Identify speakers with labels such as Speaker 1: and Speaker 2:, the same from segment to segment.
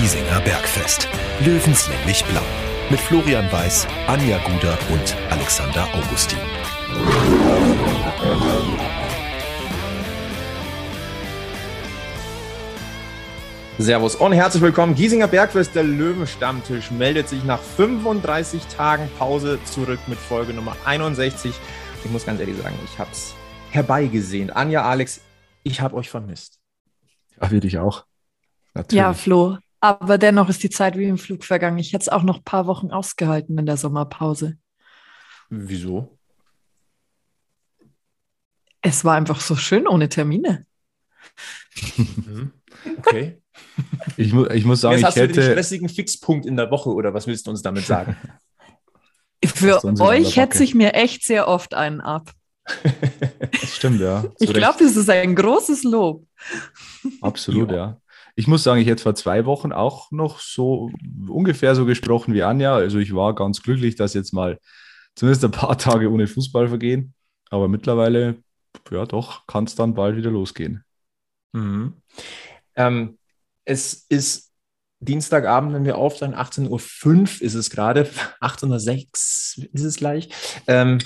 Speaker 1: Giesinger Bergfest. Löwenslänglich blau. Mit Florian Weiß, Anja Guder und Alexander Augustin.
Speaker 2: Servus und herzlich willkommen. Giesinger Bergfest, der Löwenstammtisch, meldet sich nach 35 Tagen Pause zurück mit Folge Nummer 61. Ich muss ganz ehrlich sagen, ich habe es herbeigesehen. Anja, Alex, ich habe euch vermisst.
Speaker 3: Ach, wir dich auch.
Speaker 4: Natürlich. Ja, Flo. Aber dennoch ist die Zeit wie im Flug vergangen. Ich hätte es auch noch ein paar Wochen ausgehalten in der Sommerpause.
Speaker 2: Wieso?
Speaker 4: Es war einfach so schön ohne Termine.
Speaker 2: Mhm. okay.
Speaker 3: Ich, mu ich muss sagen, Jetzt
Speaker 2: ich hast
Speaker 3: hätte...
Speaker 2: du den stressigen Fixpunkt in der Woche oder was willst du uns damit sagen?
Speaker 4: Für euch hetze ich mir echt sehr oft einen ab.
Speaker 3: Das stimmt, ja.
Speaker 4: ich glaube, das ist ein großes Lob.
Speaker 3: Absolut, ja. ja. Ich muss sagen, ich hätte vor zwei Wochen auch noch so ungefähr so gesprochen wie Anja. Also ich war ganz glücklich, dass jetzt mal zumindest ein paar Tage ohne Fußball vergehen. Aber mittlerweile, ja doch, kann es dann bald wieder losgehen.
Speaker 2: Mhm. Ähm, es ist Dienstagabend, wenn wir aufstehen, 18.05 Uhr ist es gerade, 18.06 Uhr ist es gleich. Ähm,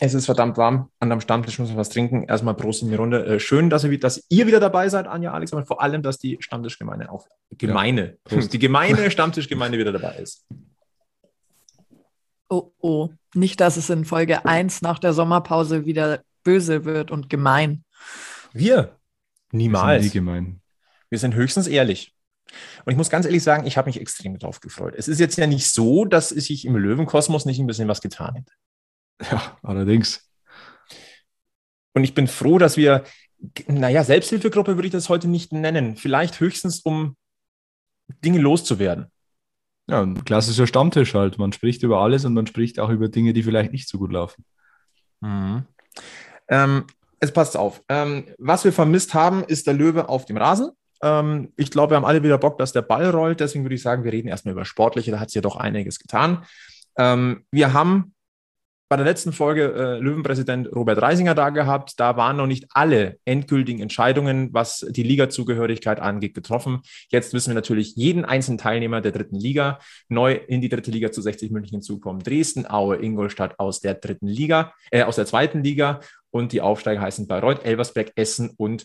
Speaker 2: es ist verdammt warm. An dem Stammtisch muss man was trinken. Erstmal Prost in die Runde. Äh, schön, dass ihr, dass ihr wieder dabei seid, Anja, Alex, aber vor allem, dass die Stammtischgemeinde auch Gemeine, ja, die gemeine Stammtischgemeinde wieder dabei ist.
Speaker 4: Oh, oh. Nicht, dass es in Folge 1 nach der Sommerpause wieder böse wird und gemein.
Speaker 2: Wir? Niemals.
Speaker 3: Wir sind gemein.
Speaker 2: Wir sind höchstens ehrlich. Und ich muss ganz ehrlich sagen, ich habe mich extrem darauf gefreut. Es ist jetzt ja nicht so, dass sich im Löwenkosmos nicht ein bisschen was getan hätte.
Speaker 3: Ja, allerdings.
Speaker 2: Und ich bin froh, dass wir, naja, Selbsthilfegruppe würde ich das heute nicht nennen. Vielleicht höchstens, um Dinge loszuwerden.
Speaker 3: Ja, ein klassischer Stammtisch halt. Man spricht über alles und man spricht auch über Dinge, die vielleicht nicht so gut laufen.
Speaker 2: Mhm. Ähm, es passt auf. Ähm, was wir vermisst haben, ist der Löwe auf dem Rasen. Ähm, ich glaube, wir haben alle wieder Bock, dass der Ball rollt. Deswegen würde ich sagen, wir reden erstmal über Sportliche. Da hat es ja doch einiges getan. Ähm, wir haben bei der letzten Folge äh, Löwenpräsident Robert Reisinger da gehabt. Da waren noch nicht alle endgültigen Entscheidungen, was die Ligazugehörigkeit angeht, getroffen. Jetzt müssen wir natürlich jeden einzelnen Teilnehmer der dritten Liga neu in die dritte Liga zu 60 München hinzukommen. Dresden, Aue, Ingolstadt aus der dritten Liga, äh, aus der zweiten Liga und die Aufsteiger heißen Bayreuth, Elversberg, Essen und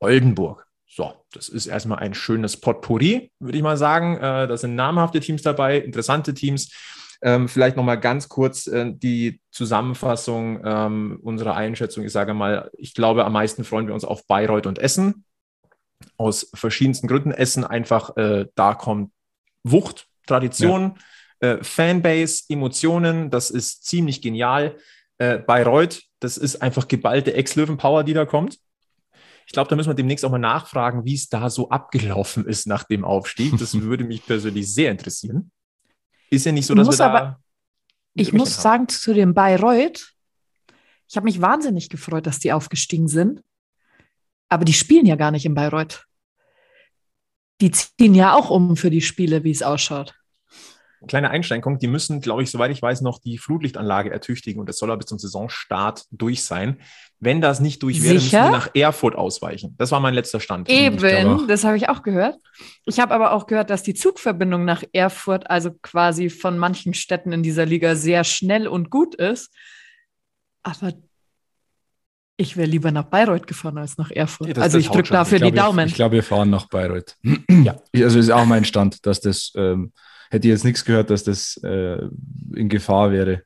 Speaker 2: Oldenburg. So, das ist erstmal ein schönes Potpourri, würde ich mal sagen. Äh, da sind namhafte Teams dabei, interessante Teams. Ähm, vielleicht nochmal ganz kurz äh, die Zusammenfassung ähm, unserer Einschätzung. Ich sage mal, ich glaube, am meisten freuen wir uns auf Bayreuth und Essen. Aus verschiedensten Gründen. Essen einfach, äh, da kommt Wucht, Tradition, ja. äh, Fanbase, Emotionen. Das ist ziemlich genial. Äh, Bayreuth, das ist einfach geballte Ex-Löwen-Power, die da kommt. Ich glaube, da müssen wir demnächst auch mal nachfragen, wie es da so abgelaufen ist nach dem Aufstieg. Das würde mich persönlich sehr interessieren. Ist ja nicht so, dass wir da.
Speaker 4: ich muss haben. sagen, zu dem Bayreuth, ich habe mich wahnsinnig gefreut, dass die aufgestiegen sind. Aber die spielen ja gar nicht in Bayreuth. Die ziehen ja auch um für die Spiele, wie es ausschaut
Speaker 2: kleine Einschränkung, die müssen, glaube ich, soweit ich weiß, noch die Flutlichtanlage ertüchtigen und das soll aber bis zum Saisonstart durch sein. Wenn das nicht durch wäre, müssen wir nach Erfurt ausweichen. Das war mein letzter Stand.
Speaker 4: Eben, das habe ich auch gehört. Ich habe aber auch gehört, dass die Zugverbindung nach Erfurt, also quasi von manchen Städten in dieser Liga, sehr schnell und gut ist. Aber ich wäre lieber nach Bayreuth gefahren als nach Erfurt. Ja, also ich drücke dafür
Speaker 3: ich glaub,
Speaker 4: die Daumen.
Speaker 3: Ich, ich glaube, wir fahren nach Bayreuth. ja. Also ist auch mein Stand, dass das ähm, hätte jetzt nichts gehört, dass das äh, in Gefahr wäre.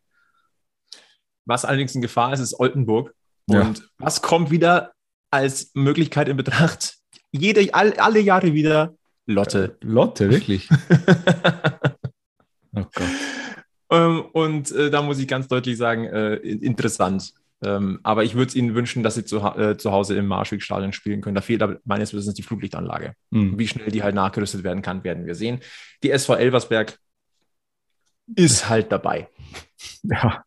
Speaker 2: Was allerdings in Gefahr ist, ist Oldenburg. Und ja. was kommt wieder als Möglichkeit in Betracht? Jede, all, alle Jahre wieder Lotte.
Speaker 3: Lotte, wirklich?
Speaker 2: oh Gott. Ähm, und äh, da muss ich ganz deutlich sagen, äh, interessant. Ähm, aber ich würde es Ihnen wünschen, dass Sie zu, äh, zu Hause im Marschwegstadion spielen können. Da fehlt aber meines Wissens die Flutlichtanlage. Mhm. Wie schnell die halt nachgerüstet werden kann, werden wir sehen. Die SV Elversberg ist halt dabei.
Speaker 3: Ja.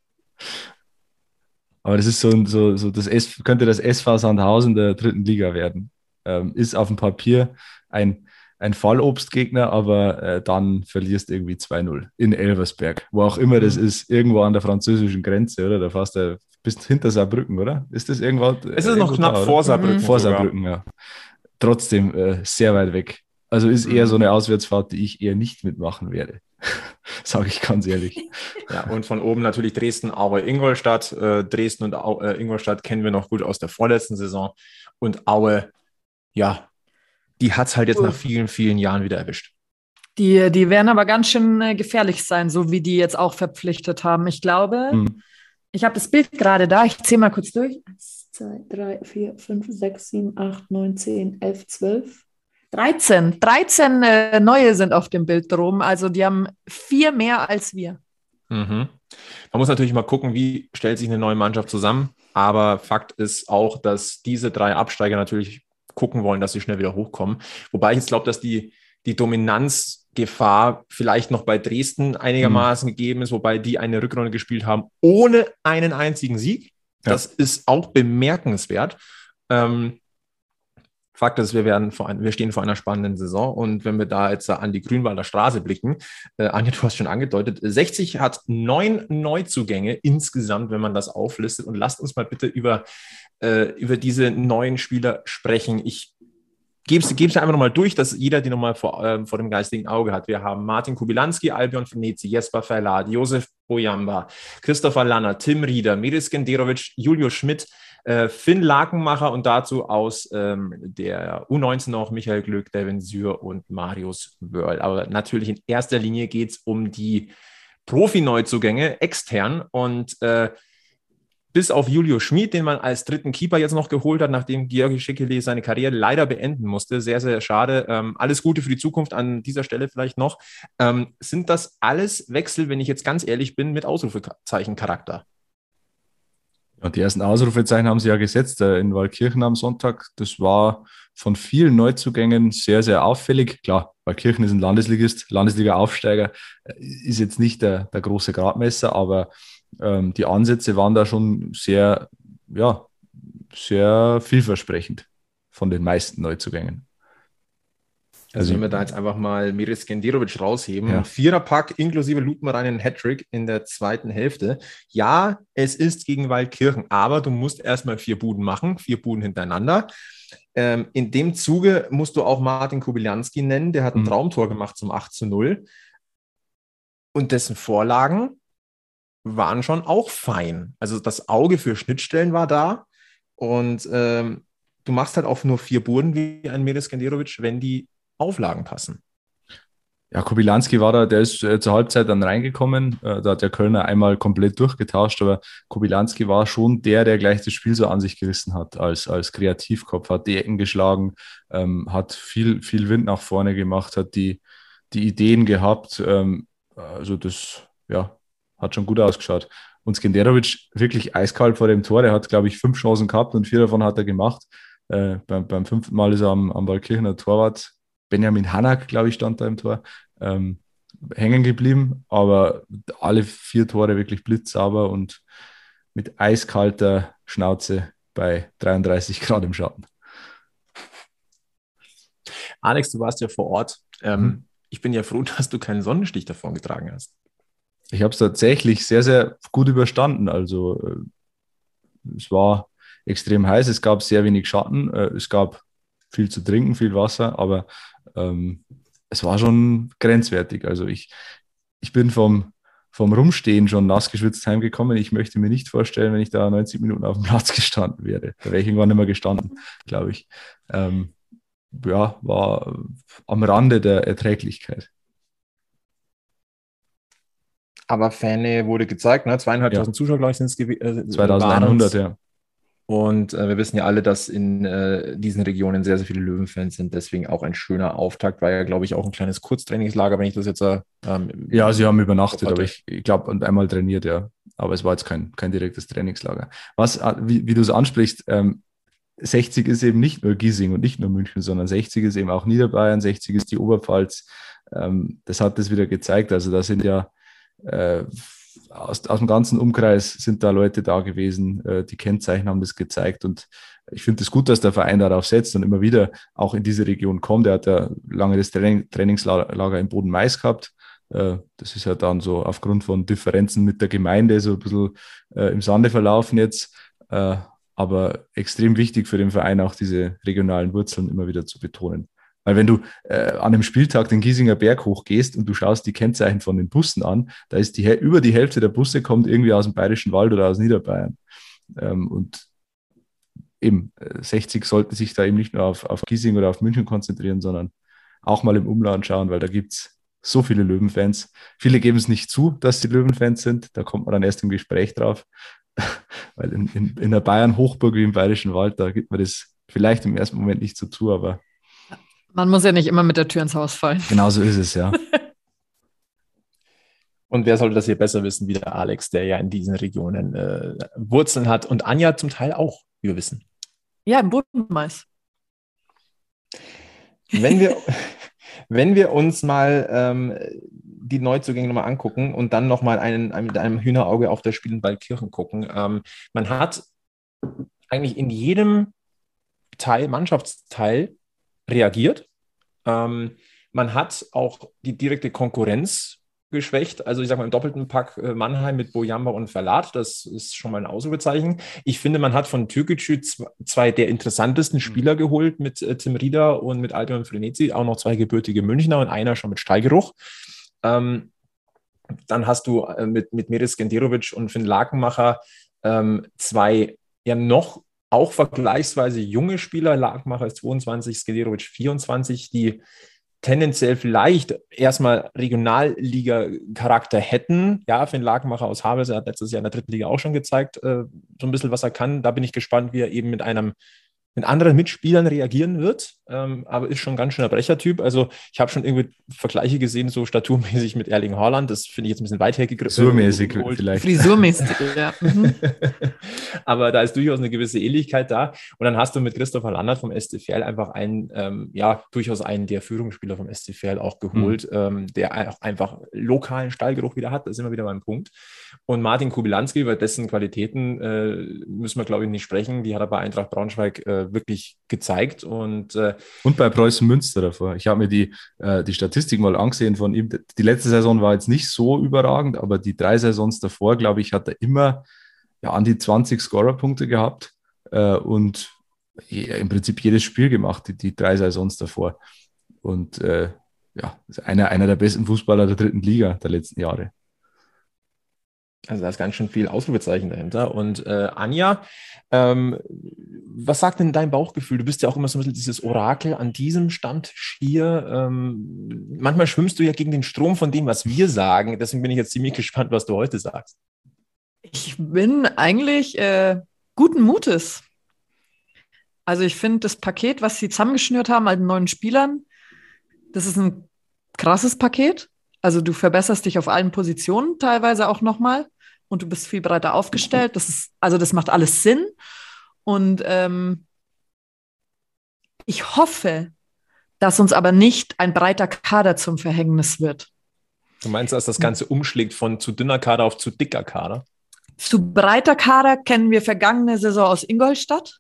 Speaker 3: Aber das ist so, so, so das S, könnte das SV Sandhausen der dritten Liga werden. Ähm, ist auf dem Papier ein, ein Fallobstgegner, aber äh, dann verlierst irgendwie 2-0 in Elversberg, wo auch immer das mhm. ist, irgendwo an der französischen Grenze, oder? Da fährst du bis hinter Saarbrücken, oder? Ist das irgendwo?
Speaker 2: Es ist noch knapp da, vor Saarbrücken.
Speaker 3: Vor Saarbrücken, ja. Trotzdem äh, sehr weit weg. Also ist eher so eine Auswärtsfahrt, die ich eher nicht mitmachen werde. Sage ich ganz ehrlich.
Speaker 2: Ja, und von oben natürlich Dresden, Aue, Ingolstadt. Äh, Dresden und Au äh, Ingolstadt kennen wir noch gut aus der vorletzten Saison. Und Aue, ja, die hat es halt jetzt nach vielen, vielen Jahren wieder erwischt.
Speaker 4: Die, die werden aber ganz schön äh, gefährlich sein, so wie die jetzt auch verpflichtet haben. Ich glaube, hm. Ich habe das Bild gerade da. Ich zähle mal kurz durch. 1, 2, 3, 4, 5, 6, 7, 8, 9, 10, 11, 12. 13. 13 äh, neue sind auf dem Bild drum. Also die haben vier mehr als wir.
Speaker 2: Mhm. Man muss natürlich mal gucken, wie stellt sich eine neue Mannschaft zusammen. Aber Fakt ist auch, dass diese drei Absteiger natürlich gucken wollen, dass sie schnell wieder hochkommen. Wobei ich jetzt glaube, dass die, die Dominanzgefahr vielleicht noch bei Dresden einigermaßen mhm. gegeben ist, wobei die eine Rückrunde gespielt haben ohne einen einzigen Sieg. Das ja. ist auch bemerkenswert. Ähm, Fakt ist, wir, werden vor ein, wir stehen vor einer spannenden Saison und wenn wir da jetzt an die Grünwalder Straße blicken, äh, Anja, du hast schon angedeutet, 60 hat neun Neuzugänge insgesamt, wenn man das auflistet und lasst uns mal bitte über, äh, über diese neuen Spieler sprechen. Ich gebe es einfach nochmal durch, dass jeder die nochmal vor, äh, vor dem geistigen Auge hat. Wir haben Martin Kubilanski, Albion Venezi, Jesper Verlad, Josef Bojamba, Christopher Lanner, Tim Rieder, Miris Genderovic, Julio Schmidt, äh, Finn Lakenmacher und dazu aus ähm, der U19 noch Michael Glück, Devin Syr und Marius Wörl. Aber natürlich in erster Linie geht es um die Profi-Neuzugänge extern und äh, bis auf Julio Schmid, den man als dritten Keeper jetzt noch geholt hat, nachdem Georgi Schickele seine Karriere leider beenden musste. Sehr, sehr schade. Ähm, alles Gute für die Zukunft an dieser Stelle vielleicht noch. Ähm, sind das alles Wechsel, wenn ich jetzt ganz ehrlich bin, mit Ausrufezeichen-Charakter?
Speaker 3: Ja, die ersten Ausrufezeichen haben sie ja gesetzt äh, in Waldkirchen am Sonntag. Das war von vielen Neuzugängen sehr, sehr auffällig. Klar, Waldkirchen ist ein Landesligist, Landesliga-Aufsteiger, äh, ist jetzt nicht der, der große Gradmesser, aber ähm, die Ansätze waren da schon sehr, ja, sehr vielversprechend von den meisten Neuzugängen.
Speaker 2: Also, also wenn wir da jetzt einfach mal Miris Gendirovic rausheben, ja. Viererpack inklusive Lupenrein einen Hattrick in der zweiten Hälfte. Ja, es ist gegen Waldkirchen, aber du musst erstmal vier Buden machen, vier Buden hintereinander. Ähm, in dem Zuge musst du auch Martin Kubilianski nennen, der hat ein mhm. Traumtor gemacht zum 8 zu 0. Und dessen Vorlagen waren schon auch fein. Also das Auge für Schnittstellen war da. Und ähm, du machst halt auch nur vier Buden wie ein Miris Gendirovic, wenn die Auflagen passen.
Speaker 3: Ja, Kubilanski war da, der ist äh, zur Halbzeit dann reingekommen. Äh, da hat der Kölner einmal komplett durchgetauscht, aber Kubilanski war schon der, der gleich das Spiel so an sich gerissen hat, als, als Kreativkopf, hat die Ecken geschlagen, ähm, hat viel, viel Wind nach vorne gemacht, hat die, die Ideen gehabt. Ähm, also das, ja, hat schon gut ausgeschaut. Und Skenderovic wirklich eiskalt vor dem Tor, der hat, glaube ich, fünf Chancen gehabt und vier davon hat er gemacht. Äh, beim, beim fünften Mal ist er am, am Waldkirchener Torwart Benjamin Hanak, glaube ich, stand da im Tor, ähm, hängen geblieben. Aber alle vier Tore wirklich blitzsauber und mit eiskalter Schnauze bei 33 Grad im Schatten.
Speaker 2: Alex, du warst ja vor Ort. Ähm, hm. Ich bin ja froh, dass du keinen Sonnenstich davon getragen hast.
Speaker 3: Ich habe es tatsächlich sehr, sehr gut überstanden. Also äh, es war extrem heiß, es gab sehr wenig Schatten, äh, es gab viel zu trinken, viel Wasser, aber ähm, es war schon grenzwertig. Also ich, ich bin vom, vom Rumstehen schon nass geschwitzt heimgekommen. Ich möchte mir nicht vorstellen, wenn ich da 90 Minuten auf dem Platz gestanden wäre. Da wäre ich irgendwann nicht mehr gestanden, glaube ich. Ähm, ja, war am Rande der Erträglichkeit.
Speaker 2: Aber Fane wurde gezeigt, ne? Zweieinhalbtausend ja. Zuschauer, glaube ich, sind es
Speaker 3: gewesen. Äh, 2100, ja.
Speaker 2: Und äh, wir wissen ja alle, dass in äh, diesen Regionen sehr, sehr viele Löwenfans sind. Deswegen auch ein schöner Auftakt. War ja, glaube ich, auch ein kleines Kurztrainingslager, wenn ich das jetzt. Äh,
Speaker 3: ähm, ja, sie haben übernachtet, aber ich, ich glaube, und einmal trainiert, ja. Aber es war jetzt kein, kein direktes Trainingslager. Was, äh, wie, wie du es ansprichst, ähm, 60 ist eben nicht nur Giesing und nicht nur München, sondern 60 ist eben auch Niederbayern, 60 ist die Oberpfalz. Ähm, das hat das wieder gezeigt. Also da sind ja äh, aus, aus dem ganzen Umkreis sind da Leute da gewesen, äh, die Kennzeichen haben das gezeigt und ich finde es das gut, dass der Verein darauf setzt und immer wieder auch in diese Region kommt. Er hat ja lange das Training, Trainingslager im Boden Mais gehabt. Äh, das ist ja dann so aufgrund von Differenzen mit der Gemeinde so ein bisschen äh, im Sande verlaufen jetzt. Äh, aber extrem wichtig für den Verein auch diese regionalen Wurzeln immer wieder zu betonen. Weil wenn du äh, an einem Spieltag den Giesinger Berg hochgehst und du schaust die Kennzeichen von den Bussen an, da ist die über die Hälfte der Busse kommt irgendwie aus dem Bayerischen Wald oder aus Niederbayern. Ähm, und eben 60 äh, sollten sich da eben nicht nur auf, auf Giesing oder auf München konzentrieren, sondern auch mal im Umland schauen, weil da gibt es so viele Löwenfans. Viele geben es nicht zu, dass sie Löwenfans sind. Da kommt man dann erst im Gespräch drauf. weil in, in, in der Bayern-Hochburg wie im Bayerischen Wald, da gibt man das vielleicht im ersten Moment nicht so zu, aber.
Speaker 4: Man muss ja nicht immer mit der Tür ins Haus fallen.
Speaker 3: Genau so ist es, ja.
Speaker 2: Und wer sollte das hier besser wissen wie der Alex, der ja in diesen Regionen äh, Wurzeln hat und Anja zum Teil auch, wie wir wissen.
Speaker 4: Ja, im Bodenmais.
Speaker 2: Wenn wir, wenn wir uns mal ähm, die Neuzugänge nochmal angucken und dann nochmal einen, einen, mit einem Hühnerauge auf das Spiel in Waldkirchen gucken, ähm, man hat eigentlich in jedem Teil, Mannschaftsteil reagiert. Ähm, man hat auch die direkte Konkurrenz geschwächt. Also ich sage mal im doppelten Pack äh, Mannheim mit Bojamba und Verlat, das ist schon mal ein Ausrufezeichen. Ich finde, man hat von Türkgücü zwei der interessantesten mhm. Spieler geholt mit äh, Tim Rieder und mit Albion Frenetzi, auch noch zwei gebürtige Münchner und einer schon mit Stallgeruch. Ähm, dann hast du äh, mit, mit Meris Genderovic und Finn Lakenmacher ähm, zwei ja noch auch vergleichsweise junge Spieler, Lakenmacher ist 22, Skenderovic 24, die tendenziell vielleicht erstmal Regionalliga-Charakter hätten. Ja, Finn Lagenmacher aus Havels, er hat letztes Jahr in der dritten Liga auch schon gezeigt, äh, so ein bisschen, was er kann. Da bin ich gespannt, wie er eben mit einem mit anderen Mitspielern reagieren wird, ähm, aber ist schon ein ganz schöner Brechertyp. Also ich habe schon irgendwie Vergleiche gesehen, so staturmäßig mit Erling Haaland. Das finde ich jetzt ein bisschen weit hergegriffen.
Speaker 3: Frisurmäßig vielleicht.
Speaker 4: Frisurmäßig, ja. Mhm.
Speaker 2: aber da ist durchaus eine gewisse Ähnlichkeit da. Und dann hast du mit Christopher Landert vom SCFL einfach einen, ähm, ja, durchaus einen der Führungsspieler vom SCFL auch geholt, mhm. ähm, der auch einfach lokalen Stallgeruch wieder hat. Das ist immer wieder mein Punkt. Und Martin Kubilanski, über dessen Qualitäten äh, müssen wir, glaube ich, nicht sprechen. Die hat er bei Eintracht Braunschweig äh, wirklich gezeigt. Und, äh,
Speaker 3: und bei Preußen Münster davor. Ich habe mir die, äh, die Statistik mal angesehen von ihm. Die letzte Saison war jetzt nicht so überragend, aber die drei Saisons davor, glaube ich, hat er immer ja, an die 20 Scorerpunkte gehabt äh, und im Prinzip jedes Spiel gemacht, die, die drei Saisons davor. Und äh, ja, einer, einer der besten Fußballer der dritten Liga der letzten Jahre.
Speaker 2: Also da ist ganz schön viel Ausrufezeichen dahinter. Und äh, Anja, ähm, was sagt denn dein Bauchgefühl? Du bist ja auch immer so ein bisschen dieses Orakel an diesem Stand hier. Ähm, manchmal schwimmst du ja gegen den Strom von dem, was wir sagen. Deswegen bin ich jetzt ziemlich gespannt, was du heute sagst.
Speaker 4: Ich bin eigentlich äh, guten Mutes. Also ich finde das Paket, was sie zusammengeschnürt haben an neuen Spielern, das ist ein krasses Paket. Also du verbesserst dich auf allen Positionen teilweise auch nochmal und du bist viel breiter aufgestellt. Das ist, also das macht alles Sinn. Und ähm, ich hoffe, dass uns aber nicht ein breiter Kader zum Verhängnis wird.
Speaker 2: Du meinst, dass das Ganze umschlägt von zu dünner Kader auf zu dicker Kader?
Speaker 4: Zu breiter Kader kennen wir vergangene Saison aus Ingolstadt.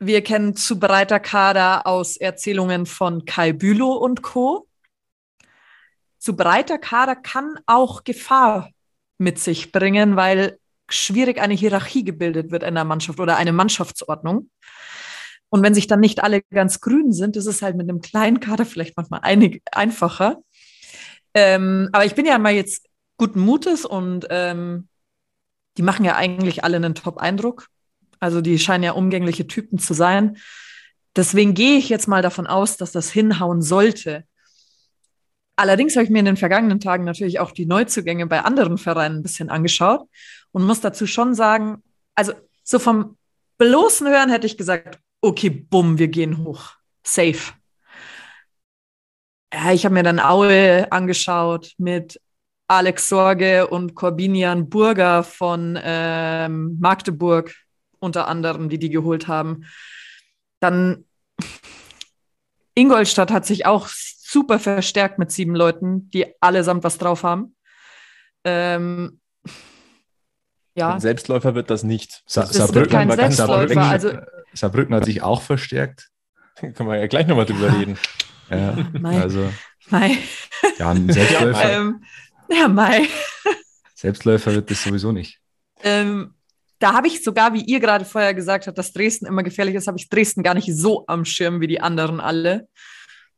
Speaker 4: Wir kennen zu breiter Kader aus Erzählungen von Kai Bülow und Co zu breiter Kader kann auch Gefahr mit sich bringen, weil schwierig eine Hierarchie gebildet wird in der Mannschaft oder eine Mannschaftsordnung. Und wenn sich dann nicht alle ganz grün sind, ist es halt mit einem kleinen Kader vielleicht manchmal einig, einfacher. Ähm, aber ich bin ja mal jetzt guten Mutes und ähm, die machen ja eigentlich alle einen Top-Eindruck. Also die scheinen ja umgängliche Typen zu sein. Deswegen gehe ich jetzt mal davon aus, dass das hinhauen sollte. Allerdings habe ich mir in den vergangenen Tagen natürlich auch die Neuzugänge bei anderen Vereinen ein bisschen angeschaut und muss dazu schon sagen, also so vom bloßen Hören hätte ich gesagt, okay, bumm, wir gehen hoch. Safe. Ja, ich habe mir dann Aue angeschaut mit Alex Sorge und Corbinian Burger von ähm, Magdeburg unter anderem, die die geholt haben. Dann Ingolstadt hat sich auch super verstärkt mit sieben Leuten, die allesamt was drauf haben. Ähm,
Speaker 2: ja. Ein Selbstläufer wird das nicht.
Speaker 4: Sa das Saarbrücken, kein Selbstläufer.
Speaker 3: Also, Saarbrücken hat sich auch verstärkt.
Speaker 2: Können wir ja gleich nochmal drüber reden.
Speaker 3: Ja, Mai. also.
Speaker 4: Mai.
Speaker 3: Ja, ein Selbstläufer.
Speaker 4: ähm, ja, Mai.
Speaker 3: Selbstläufer wird das sowieso nicht.
Speaker 4: Ähm, da habe ich sogar, wie ihr gerade vorher gesagt habt, dass Dresden immer gefährlich ist, habe ich Dresden gar nicht so am Schirm wie die anderen alle,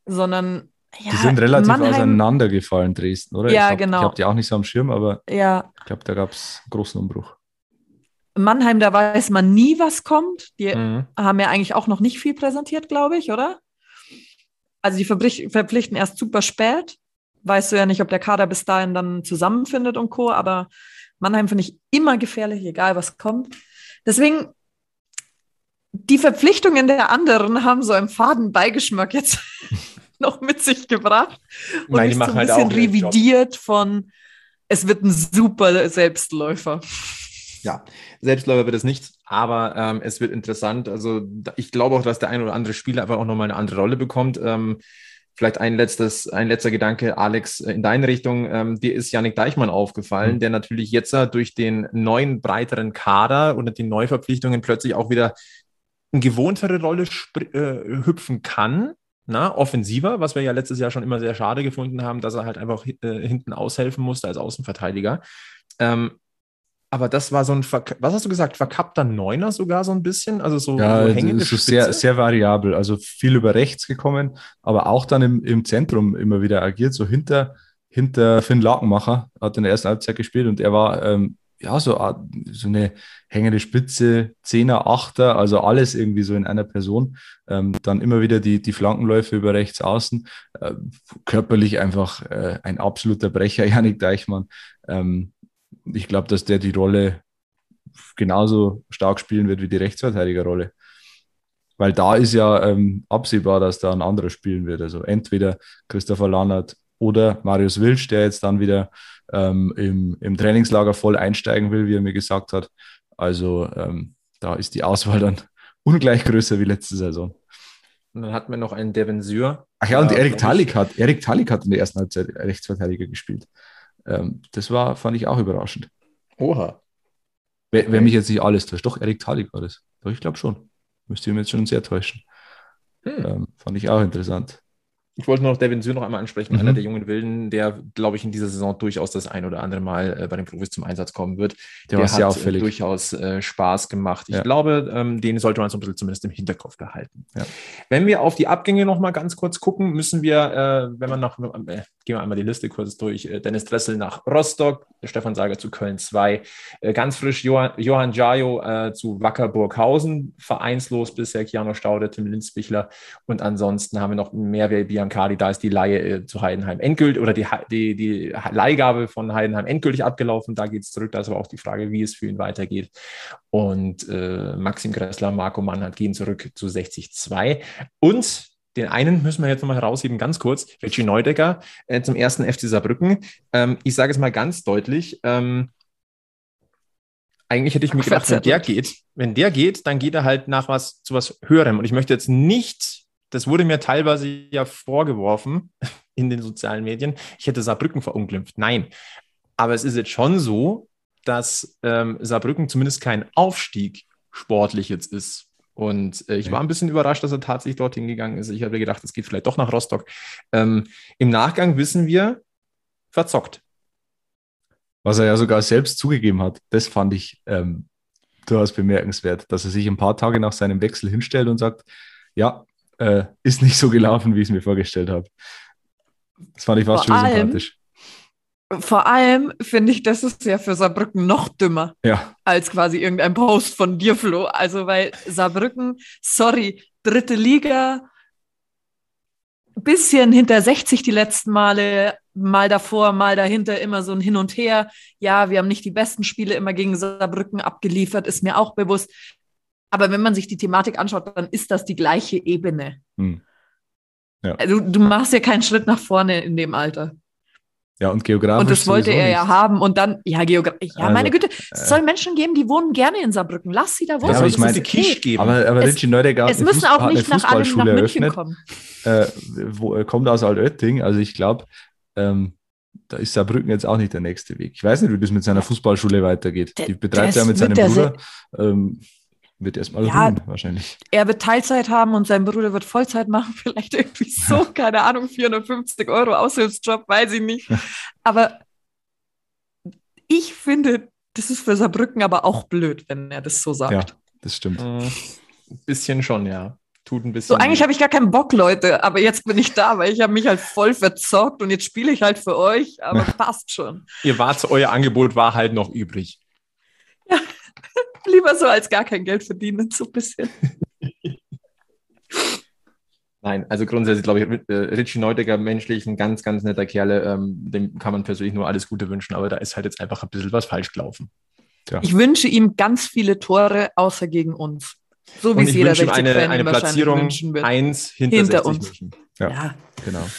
Speaker 4: sondern ja,
Speaker 3: die sind relativ
Speaker 4: Mannheim,
Speaker 3: auseinandergefallen, Dresden, oder?
Speaker 4: Ja,
Speaker 3: ich hab,
Speaker 4: genau.
Speaker 3: Ich habe die auch nicht so am Schirm, aber
Speaker 4: Ja,
Speaker 3: ich glaube, da gab es einen großen Umbruch.
Speaker 4: Mannheim, da weiß man nie, was kommt. Die
Speaker 2: Mhm.
Speaker 4: haben ja eigentlich auch noch nicht viel präsentiert, glaube ich, oder? Also die verpflichten erst super spät. Weißt du ja nicht, ob der Kader bis dahin dann zusammenfindet und Co. Aber Mannheim finde ich immer gefährlich, egal was kommt. Deswegen, die Verpflichtungen der anderen haben so einen faden Beigeschmack jetzt noch mit sich gebracht. Und
Speaker 2: Nein, die machen
Speaker 4: so ein
Speaker 2: halt
Speaker 4: bisschen
Speaker 2: auch ihren Job.
Speaker 4: revidiert von, es wird ein super Selbstläufer.
Speaker 2: Ja, Selbstläufer wird es nicht, aber ähm, es wird interessant. Also ich glaube auch, dass der ein oder andere Spieler einfach auch nochmal eine andere Rolle bekommt. Ähm, vielleicht ein letztes, ein letzter Gedanke, Alex, äh, in deine Richtung. Ähm, dir ist Yannick Deichmann aufgefallen,
Speaker 3: Mhm.
Speaker 2: der natürlich jetzt äh, durch den neuen, breiteren Kader und die Neuverpflichtungen plötzlich auch wieder eine gewohntere Rolle äh, hüpfen kann. Na, offensiver, was wir ja letztes Jahr schon immer sehr schade gefunden haben, dass er halt einfach äh, hinten aushelfen musste als Außenverteidiger. Ähm, aber das war so ein, verk was hast du gesagt, verkappter Neuner sogar so ein bisschen? Also so,
Speaker 3: Ja,
Speaker 2: so hängende
Speaker 3: das ist
Speaker 2: Spitze?
Speaker 3: sehr, sehr variabel. Also viel über rechts gekommen, aber auch dann im, im Zentrum immer wieder agiert, so hinter, hinter Finn Lakenmacher, hat in der ersten Halbzeit gespielt und er war ähm, ja so, so eine hängende Spitze, Zehner, Achter, also alles irgendwie so in einer Person. Ähm, dann immer wieder die, die Flankenläufe über rechts außen. Äh, körperlich einfach äh, ein absoluter Brecher, Janik Deichmann. Ähm, ich glaube, dass der die Rolle genauso stark spielen wird wie die Rechtsverteidigerrolle. Weil da ist ja ähm, absehbar, dass da ein anderer spielen wird. Also entweder Christopher Lannert oder Marius Wilsch, der jetzt dann wieder ähm, im, im Trainingslager voll einsteigen will, wie er mir gesagt hat. Also ähm, da ist die Auswahl dann ungleich größer wie letzte Saison.
Speaker 2: Und dann hatten wir noch einen Devin Sür.
Speaker 3: Ach ja, und
Speaker 2: Ja,
Speaker 3: Erik. Talik hat, Erik Talik hat in der ersten Halbzeit Rechtsverteidiger gespielt. Ähm, das war, fand ich auch überraschend.
Speaker 2: Oha.
Speaker 3: Wer, wer
Speaker 2: Okay.
Speaker 3: mich jetzt nicht alles täuscht. Doch, Erik Talik war das. Doch, ich glaube schon. Müsste ihn jetzt schon sehr täuschen.
Speaker 2: Hm.
Speaker 3: Ähm, fand ich auch interessant.
Speaker 2: Ich wollte noch Devin Sür noch einmal ansprechen,
Speaker 3: Mhm.
Speaker 2: einer der jungen Wilden, der, glaube ich, in dieser Saison durchaus das ein oder andere Mal äh, bei den Profis zum Einsatz kommen wird.
Speaker 3: Der, sehr
Speaker 2: hat äh, durchaus äh, Spaß gemacht. Ich
Speaker 3: Ja.
Speaker 2: glaube, ähm, den sollte man so ein bisschen zumindest im Hinterkopf behalten.
Speaker 3: Ja.
Speaker 2: Wenn wir auf die Abgänge noch mal ganz kurz gucken, müssen wir, äh, wenn man nach, äh, gehen wir einmal die Liste kurz durch. Äh, Dennis Dressel nach Rostock, Stefan Sager zu Köln 2, äh, ganz frisch Johann, Johann Jajo zu Wacker Burghausen, vereinslos bisher Kiano Staude, Tim Linzbichler und ansonsten haben wir noch Mehrwert Biancali, da ist die Laie äh, zu Heidenheim endgültig oder die, die, die Leihgabe von Heidenheim endgültig abgelaufen, da geht es zurück, da ist aber auch die Frage, wie es für ihn weitergeht. Und äh, Maxim Gressler, Marco Mannhardt gehen zurück zu 60-2 und den einen müssen wir jetzt nochmal herausheben, ganz kurz. Richie Neudecker äh, zum ersten FC Saarbrücken. Ähm, ich sage es mal ganz deutlich. Ähm, eigentlich hätte ich mir gedacht, wenn der geht, wenn der geht, dann geht er halt nach was zu was Höherem. Und ich möchte jetzt nicht, das wurde mir teilweise ja vorgeworfen in den sozialen Medien, ich hätte Saarbrücken verunglimpft. Nein. Aber es ist jetzt schon so, dass ähm, Saarbrücken zumindest kein Aufstieg sportlich jetzt ist. Und äh, ich
Speaker 3: Okay.
Speaker 2: war ein bisschen überrascht, dass er tatsächlich dorthin gegangen ist. Ich habe gedacht, es geht vielleicht doch nach Rostock. Ähm, Im Nachgang wissen wir, verzockt.
Speaker 3: Was er ja sogar selbst zugegeben hat, das fand ich ähm, durchaus bemerkenswert, dass er sich ein paar Tage nach seinem Wechsel hinstellt und sagt, ja, äh, ist nicht so gelaufen, wie ich es mir vorgestellt habe. Das fand ich fast
Speaker 4: Vor
Speaker 3: schon
Speaker 4: allem-
Speaker 3: sympathisch.
Speaker 4: Vor allem finde ich, das ist ja für Saarbrücken noch dümmer
Speaker 3: Ja,
Speaker 4: als quasi irgendein Post von dir, Flo. Also, weil Saarbrücken, sorry, dritte Liga, bisschen hinter 60 die letzten Male, mal davor, mal dahinter, immer so ein Hin und Her. Ja, wir haben nicht die besten Spiele immer gegen Saarbrücken abgeliefert, ist mir auch bewusst. Aber wenn man sich die Thematik anschaut, dann ist das die gleiche Ebene.
Speaker 3: hm.
Speaker 4: Also, du machst ja keinen Schritt nach vorne in dem Alter.
Speaker 3: ja und geografisch.
Speaker 4: Und das wollte er ja
Speaker 3: nicht.
Speaker 4: haben. Und dann, ja, Geografie. Ja,
Speaker 3: Also,
Speaker 4: meine Güte, es
Speaker 3: äh,
Speaker 4: soll Menschen geben, die wohnen gerne in Saarbrücken. Lass sie da wohnen.
Speaker 3: Ja, aber
Speaker 4: das
Speaker 3: ich meine,
Speaker 4: ist okay.
Speaker 2: geben.
Speaker 3: Aber, aber
Speaker 4: Es-
Speaker 3: Richie Neudecker
Speaker 4: Es müssen
Speaker 3: Fuß-
Speaker 4: auch nicht nach alle nach München
Speaker 3: eröffnet.
Speaker 4: kommen.
Speaker 3: äh, wo, er kommt aus Altötting. Also ich glaube, ähm, da ist Saarbrücken jetzt auch nicht der nächste Weg. Ich weiß nicht, wie das mit seiner Fußballschule weitergeht. Die betreibt er
Speaker 4: das
Speaker 3: mit seinem Bruder. Ähm, wird erstmal
Speaker 4: Ja.
Speaker 3: ruhen, wahrscheinlich.
Speaker 4: Er wird Teilzeit haben und sein Bruder wird Vollzeit machen. Vielleicht irgendwie so, keine Ahnung, 450 Euro Aushilfsjob, weiß ich nicht. Aber ich finde Das ist für Saarbrücken aber auch blöd, wenn er das so sagt.
Speaker 3: Ja, das stimmt.
Speaker 2: Ein bisschen schon, ja. Tut ein bisschen.
Speaker 4: So, eigentlich habe ich gar keinen Bock, Leute, aber jetzt bin ich da, weil ich habe mich halt voll verzockt und jetzt spiele ich halt für euch, aber passt schon.
Speaker 2: Ihr wart, euer Angebot war halt noch übrig.
Speaker 4: Ja, lieber so als gar kein Geld verdienen, so ein bisschen.
Speaker 2: Nein, also grundsätzlich glaube ich, äh, Richie Neudecker menschlich ein ganz, ganz netter Kerle. Ähm, dem kann man persönlich nur alles Gute wünschen, aber da ist halt jetzt einfach ein bisschen was falsch gelaufen.
Speaker 4: Ich wünsche ihm ganz viele Tore, außer gegen uns. So wie es jeder
Speaker 2: wünsche ihm eine,
Speaker 4: 60-Fan
Speaker 2: eine Platzierung. 1 hinter,
Speaker 4: Hinter
Speaker 2: 60
Speaker 4: uns.
Speaker 3: Ja.
Speaker 4: Ja,
Speaker 3: Genau.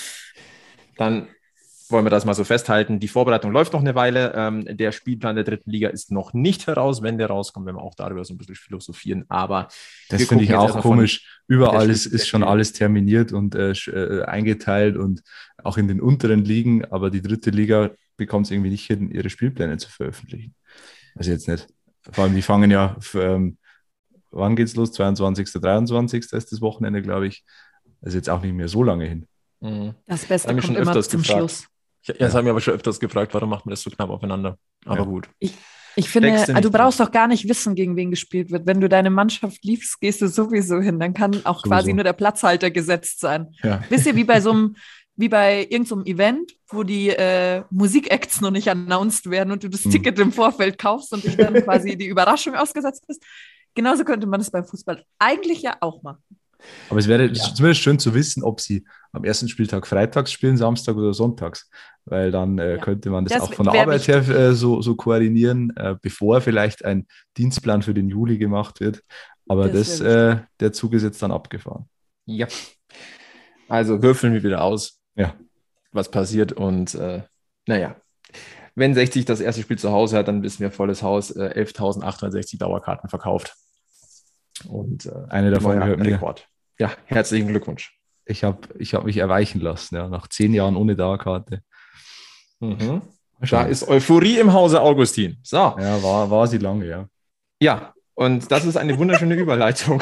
Speaker 2: Dann wollen wir das mal so festhalten. Die Vorbereitung läuft noch eine Weile. Ähm, der Spielplan der dritten Liga ist noch nicht heraus. Wenn der rauskommt, werden wir auch darüber so ein bisschen philosophieren. Aber
Speaker 3: Das finde ich auch komisch. Überall ist, ist schon alles terminiert und äh, äh, eingeteilt und auch in den unteren Ligen, aber die dritte Liga bekommt es irgendwie nicht hin, ihre Spielpläne zu veröffentlichen. Also jetzt nicht. Vor allem, die fangen ja, ähm, wann geht's los? 22., 23. ist das Wochenende, glaube ich. Also jetzt auch nicht mehr so lange hin.
Speaker 2: Mhm.
Speaker 4: das Beste kommt
Speaker 2: schon
Speaker 4: immer
Speaker 2: öfters
Speaker 4: zum
Speaker 2: gefragt.
Speaker 4: Schluss.
Speaker 2: Ja, das haben wir aber schon öfters gefragt, warum macht man das so knapp aufeinander? Aber
Speaker 3: Ja.
Speaker 2: gut.
Speaker 4: Ich finde,
Speaker 2: Steckst du
Speaker 4: brauchst doch gar nicht wissen, gegen wen gespielt wird. Wenn du deine Mannschaft liebst, gehst du sowieso hin. Dann kann auch quasi
Speaker 3: Sowieso.
Speaker 4: nur der Platzhalter gesetzt sein.
Speaker 3: Ja.
Speaker 4: Wisst ihr, wie bei so einem, wie bei irgendeinem so Event, wo die äh, Musikacts noch nicht announced werden und du das
Speaker 3: Hm.
Speaker 4: Ticket im Vorfeld kaufst und dich dann quasi die Überraschung ausgesetzt bist. Genauso könnte man es beim Fußball eigentlich ja auch machen.
Speaker 3: Aber es wäre
Speaker 2: Ja.
Speaker 3: zumindest schön zu wissen, ob sie am ersten Spieltag freitags spielen, Samstag oder sonntags. Weil dann äh, könnte man das,
Speaker 4: Das
Speaker 3: auch von der Arbeit her äh, so, so koordinieren, äh, bevor vielleicht ein Dienstplan für den Juli gemacht wird. Aber
Speaker 4: Das
Speaker 3: das, äh, der Zug ist jetzt dann abgefahren.
Speaker 2: Ja. Also würfeln wir wieder aus,
Speaker 3: Ja.
Speaker 2: was passiert. Und äh, naja, wenn 60 das erste Spiel zu Hause hat, dann wissen wir volles Haus, äh, 11.860 Dauerkarten verkauft. Und äh,
Speaker 3: Eine davon gehört mir.
Speaker 2: Rekord. Ja, herzlichen Glückwunsch.
Speaker 3: Ich habe ich hab mich erweichen lassen, ja, nach zehn Jahren ohne Dauerkarte.
Speaker 2: Mhm. Da ist Euphorie im Hause Augustin. So.
Speaker 3: ja, war, war sie lange, ja.
Speaker 2: Ja, und das ist eine wunderschöne Überleitung.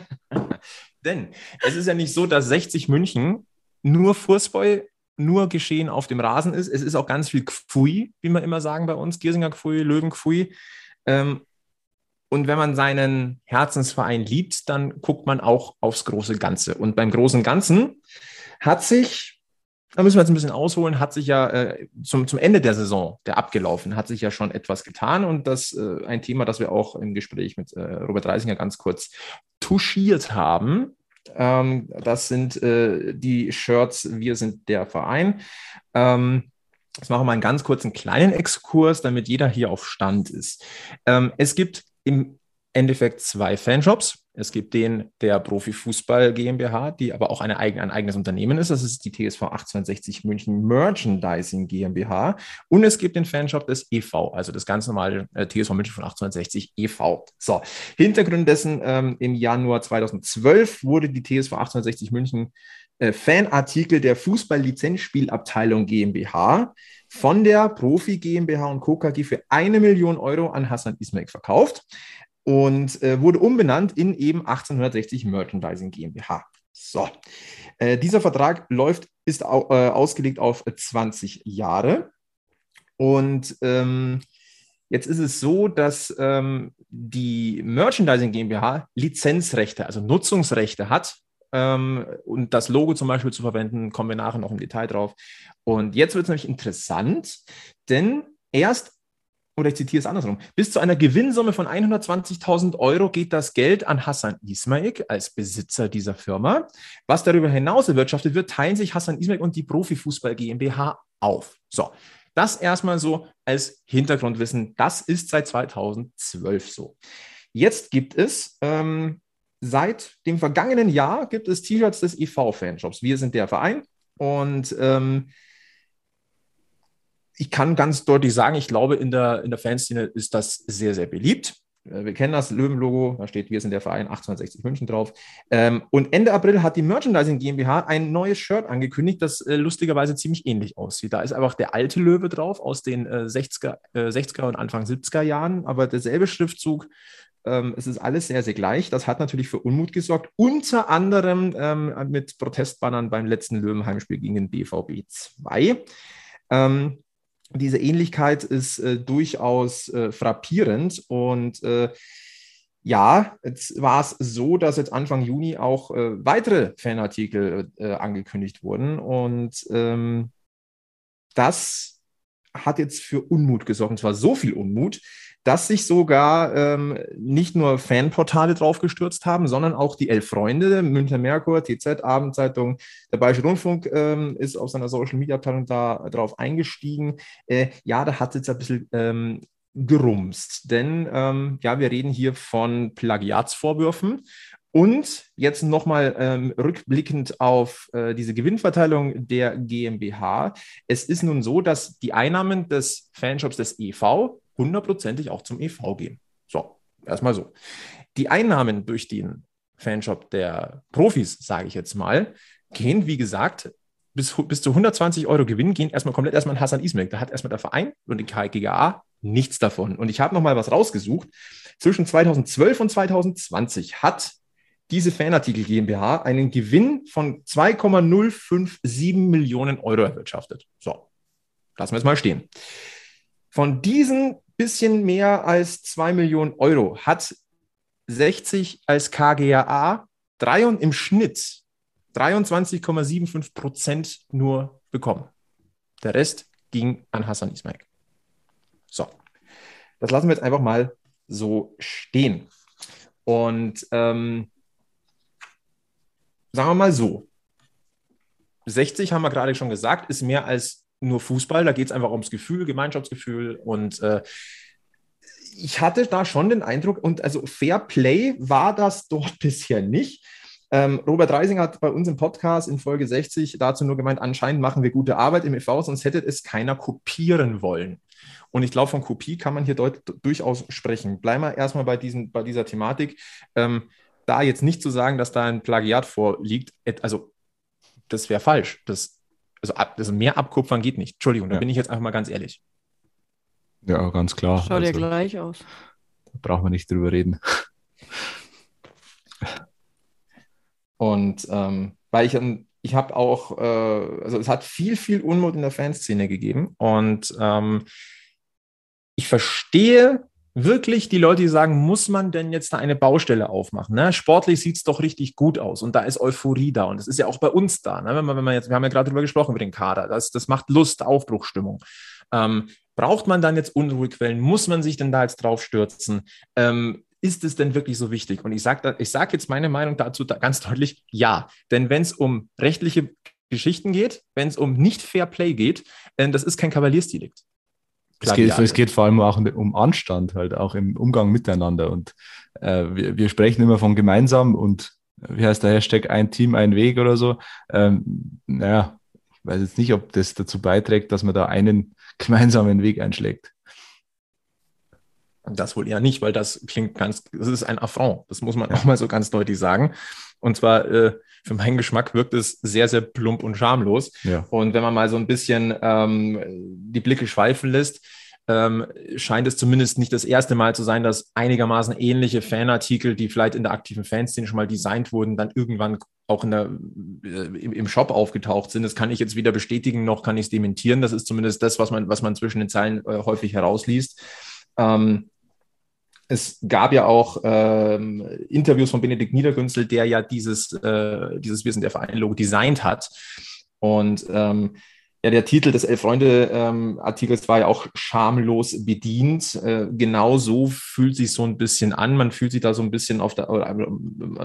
Speaker 2: Denn es ist ja nicht so, dass 60 München nur Fußball, nur Geschehen auf dem Rasen ist. Es ist auch ganz viel Gfui, wie wir immer sagen bei uns. Giersinger Gfui, Löwen Gfui. Ähm, und wenn man seinen Herzensverein liebt, dann guckt man auch aufs große Ganze. Und beim großen Ganzen hat sich, da müssen wir jetzt ein bisschen ausholen, hat sich ja äh, zum, zum Ende der Saison, der abgelaufen, hat sich ja schon etwas getan. Und das äh, ein Thema, das wir auch im Gespräch mit äh, Robert Reisinger ganz kurz touchiert haben. Ähm, das sind äh, die Shirts Wir sind der Verein. Ähm, Jetzt machen wir mal einen ganz kurzen kleinen Exkurs, damit jeder hier auf Stand ist. Ähm, es gibt im Endeffekt zwei Fanshops. Es gibt den der Profifußball GmbH, die aber auch eine eigen, ein eigenes Unternehmen ist. Das ist die TSV 1860 München Merchandising GmbH. Und es gibt den Fanshop des EV, also das ganz normale äh, TSV München von 1860 e.V. So, Hintergrund dessen, ähm, im Januar 2012 wurde die TSV 1860 München äh, Fanartikel der Fußball-Lizenzspielabteilung GmbH von der Profi GmbH und Co. KG für eine Million Euro an Hassan Ismail verkauft und äh, wurde umbenannt in eben 1860 Merchandising GmbH. So, äh, dieser Vertrag läuft, ist au, äh, ausgelegt auf 20 Jahre und ähm, Jetzt ist es so, dass ähm, die Merchandising GmbH Lizenzrechte, also Nutzungsrechte hat, ähm, und das Logo zum Beispiel zu verwenden, kommen wir nachher noch im Detail drauf. Und jetzt wird es nämlich interessant, denn erst, oder ich zitiere es andersrum, bis zu einer Gewinnsumme von 120.000 Euro geht das Geld an Hassan Ismail als Besitzer dieser Firma. Was darüber hinaus erwirtschaftet wird, teilen sich Hassan Ismail und die Profifußball GmbH auf. So, das erstmal so als Hintergrundwissen. Das ist seit 2012 so. Jetzt gibt es ähm, seit dem vergangenen Jahr gibt es T-Shirts des EV-Fanshops. Wir sind der Verein und ähm, ich kann ganz deutlich sagen, ich glaube, in der, in der Fanszene ist das sehr, sehr beliebt. Äh, Wir kennen das Löwenlogo, da steht Wir sind der Verein 1860 München drauf. Ähm, und Ende April hat die Merchandising GmbH ein neues Shirt angekündigt, das äh, lustigerweise ziemlich ähnlich aussieht. Da ist einfach der alte Löwe drauf aus den äh, 60er, äh, 60er und Anfang 70er Jahren, aber derselbe Schriftzug. Ähm, es ist alles sehr, sehr gleich. Das hat natürlich für Unmut gesorgt, unter anderem ähm, mit Protestbannern beim letzten Löwenheimspiel gegen den BVB 2. Ähm, diese Ähnlichkeit ist äh, durchaus äh, frappierend und äh, ja, jetzt war es so, dass jetzt Anfang Juni auch äh, weitere Fanartikel äh, angekündigt wurden und ähm, das hat jetzt für Unmut gesorgt, und zwar so viel Unmut, dass sich sogar ähm, nicht nur Fanportale draufgestürzt haben, sondern auch die Elf Freunde, Münchner Merkur, TZ, Abendzeitung, der Bayerische Rundfunk ähm, ist auf seiner Social Media Abteilung da drauf eingestiegen. Äh, ja, da hat es jetzt ein bisschen ähm, gerumst, denn ähm, ja, wir reden hier von Plagiatsvorwürfen und jetzt nochmal ähm, rückblickend auf äh, diese Gewinnverteilung der GmbH. Es ist nun so, dass die Einnahmen des Fanshops des EV hundertprozentig auch zum EV gehen. So, erstmal so. Die Einnahmen durch den Fanshop der Profis, sage ich jetzt mal, gehen, wie gesagt, bis, bis zu 120 Euro Gewinn gehen erstmal komplett erstmal an Hassan Ismail. Da hat erstmal der Verein und die KGA nichts davon. Und ich habe nochmal was rausgesucht. Zwischen 2012 und 2020 hat diese Fanartikel GmbH einen Gewinn von 2,057 Millionen Euro erwirtschaftet. So, lassen wir es mal stehen. Von diesen bisschen mehr als 2 Millionen Euro hat 60 als KGAA drei und im Schnitt 23,75 Prozent nur bekommen. Der Rest ging an Hassan Ismail. So, das lassen wir jetzt einfach mal so stehen. Und ähm, sagen wir mal so, 60 haben wir gerade schon gesagt, ist mehr als nur Fußball. Da geht es einfach ums Gefühl, Gemeinschaftsgefühl. Und äh, ich hatte da schon den Eindruck, und also Fair Play war das dort bisher nicht. Ähm, Robert Reising hat bei uns im Podcast in Folge 60 dazu nur gemeint, anscheinend machen wir gute Arbeit im EV, sonst hätte es keiner kopieren wollen. Und ich glaube, von Kopie kann man hier durchaus sprechen. Bleiben wir erstmal bei, diesen, bei dieser Thematik. Ähm, da jetzt nicht zu sagen, dass da ein Plagiat vorliegt, also das wäre falsch. Das, also, also mehr abkupfern geht nicht. Entschuldigung, da ja. bin ich jetzt einfach mal ganz ehrlich.
Speaker 3: Ja, ganz klar.
Speaker 4: Schaut also, ja gleich aus.
Speaker 3: Da brauchen wir nicht drüber reden.
Speaker 2: Und ähm, weil ich, ich habe auch, äh, also es hat viel, viel Unmut in der Fanszene gegeben. Und ähm, ich verstehe wirklich die Leute, die sagen, muss man denn jetzt da eine Baustelle aufmachen? Ne? Sportlich sieht es doch richtig gut aus und da ist Euphorie da und das ist ja auch bei uns da. Ne? Wenn man, wenn man jetzt, wir haben ja gerade darüber gesprochen über den Kader, das, das macht Lust, Aufbruchstimmung. Ähm, braucht man dann jetzt Unruhequellen? Muss man sich denn da jetzt drauf stürzen? Ähm, ist es denn wirklich so wichtig? Und ich sage sag jetzt meine Meinung dazu ganz deutlich, ja. Denn wenn es um rechtliche Geschichten geht, wenn es um nicht Fair Play geht, äh, das ist kein Kavaliersdelikt.
Speaker 3: Es geht, es geht, vor allem auch um Anstand, halt auch im Umgang miteinander. Und äh, wir, wir, sprechen immer von gemeinsam und wie heißt der Hashtag ein Team, ein Weg oder so. Ähm, naja, ich weiß jetzt nicht, ob das dazu beiträgt, dass man da einen gemeinsamen Weg einschlägt.
Speaker 2: Das wohl eher nicht, weil das klingt ganz, das ist ein Affront. Das muss man auch mal so ganz deutlich sagen. Und zwar äh, für meinen Geschmack wirkt es sehr, sehr plump und schamlos. Ja. Und wenn man mal so ein bisschen ähm, die Blicke schweifen lässt, ähm, scheint es zumindest nicht das erste Mal zu sein, dass einigermaßen ähnliche Fanartikel, die vielleicht in der aktiven Fanszene schon mal designt wurden, dann irgendwann auch in der, äh, im Shop aufgetaucht sind. Das kann ich jetzt weder bestätigen noch kann ich es dementieren. Das ist zumindest das, was man, was man zwischen den Zeilen äh, häufig herausliest. Ähm, es gab ja auch ähm, Interviews von Benedikt Niedergünzel, der ja dieses, äh, dieses Wir sind der Verein-Logo designt hat. Und ähm, ja, der Titel des Elf-Freunde-Artikels ähm, war ja auch schamlos bedient. Äh, genau so fühlt sich so ein bisschen an. Man fühlt sich da so ein bisschen auf der, äh,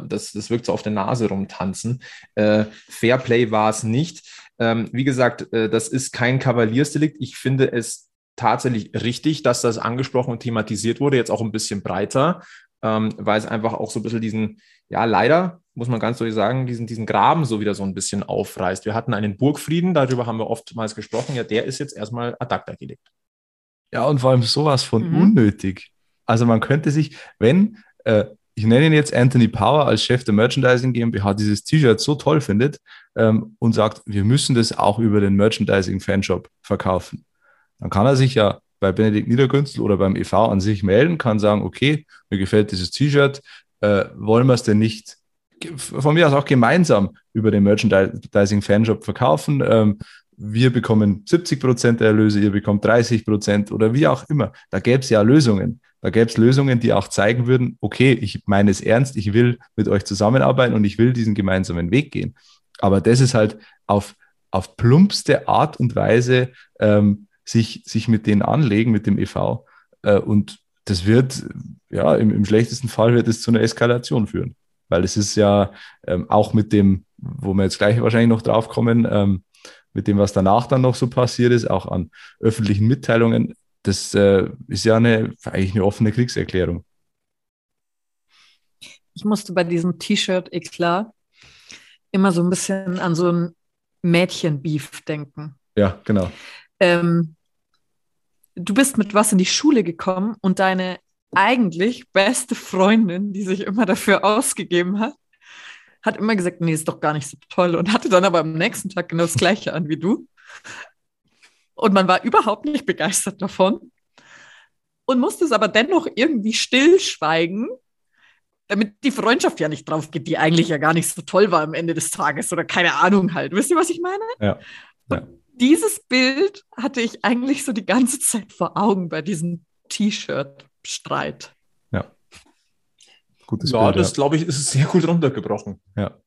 Speaker 2: das, das wirkt so auf der Nase rumtanzen. Äh, Fairplay war es nicht. Ähm, wie gesagt, äh, das ist kein Kavaliersdelikt. Ich finde es tatsächlich richtig, dass das angesprochen und thematisiert wurde, jetzt auch ein bisschen breiter, ähm, weil es einfach auch so ein bisschen diesen, ja, leider, muss man ganz deutlich sagen, diesen, diesen Graben so wieder so ein bisschen aufreißt. Wir hatten einen Burgfrieden, darüber haben wir oftmals gesprochen, ja, der ist jetzt erstmal ad acta gelegt.
Speaker 3: Ja, und vor allem sowas von mhm. unnötig. Also man könnte sich, wenn, äh, ich nenne ihn jetzt Anthony Power als Chef der Merchandising GmbH, dieses T-Shirt so toll findet ähm, und sagt, wir müssen das auch über den Merchandising Fanshop verkaufen dann kann er sich ja bei Benedikt Niedergünzel oder beim EV an sich melden, kann sagen, okay, mir gefällt dieses T-Shirt, äh, wollen wir es denn nicht von mir aus auch gemeinsam über den Merchandising Fanshop verkaufen? Ähm, wir bekommen 70 Prozent der Erlöse, ihr bekommt 30 Prozent oder wie auch immer. Da gäbe es ja Lösungen. Da gäbe es Lösungen, die auch zeigen würden, okay, ich meine es ernst, ich will mit euch zusammenarbeiten und ich will diesen gemeinsamen Weg gehen. Aber das ist halt auf, auf plumpste Art und Weise ähm, sich, sich mit denen anlegen, mit dem EV. Äh, und das wird, ja, im, im schlechtesten Fall wird es zu einer Eskalation führen. Weil es ist ja ähm, auch mit dem, wo wir jetzt gleich wahrscheinlich noch drauf kommen, ähm, mit dem, was danach dann noch so passiert ist, auch an öffentlichen Mitteilungen, das äh, ist ja eine, eigentlich eine offene Kriegserklärung.
Speaker 4: Ich musste bei diesem T-Shirt-Eklat immer so ein bisschen an so ein Mädchenbeef denken.
Speaker 3: Ja, genau.
Speaker 4: Ähm, du bist mit was in die Schule gekommen und deine eigentlich beste Freundin, die sich immer dafür ausgegeben hat, hat immer gesagt, nee, ist doch gar nicht so toll und hatte dann aber am nächsten Tag genau das gleiche an wie du. Und man war überhaupt nicht begeistert davon und musste es aber dennoch irgendwie stillschweigen, damit die Freundschaft ja nicht drauf geht, die eigentlich ja gar nicht so toll war am Ende des Tages oder keine Ahnung halt. Wisst ihr, was ich meine?
Speaker 3: Ja. ja.
Speaker 4: Dieses Bild hatte ich eigentlich so die ganze Zeit vor Augen bei diesem T-Shirt-Streit.
Speaker 3: Ja.
Speaker 2: Gutes ja, Bild, das ja. glaube ich, ist sehr gut runtergebrochen.
Speaker 3: Ja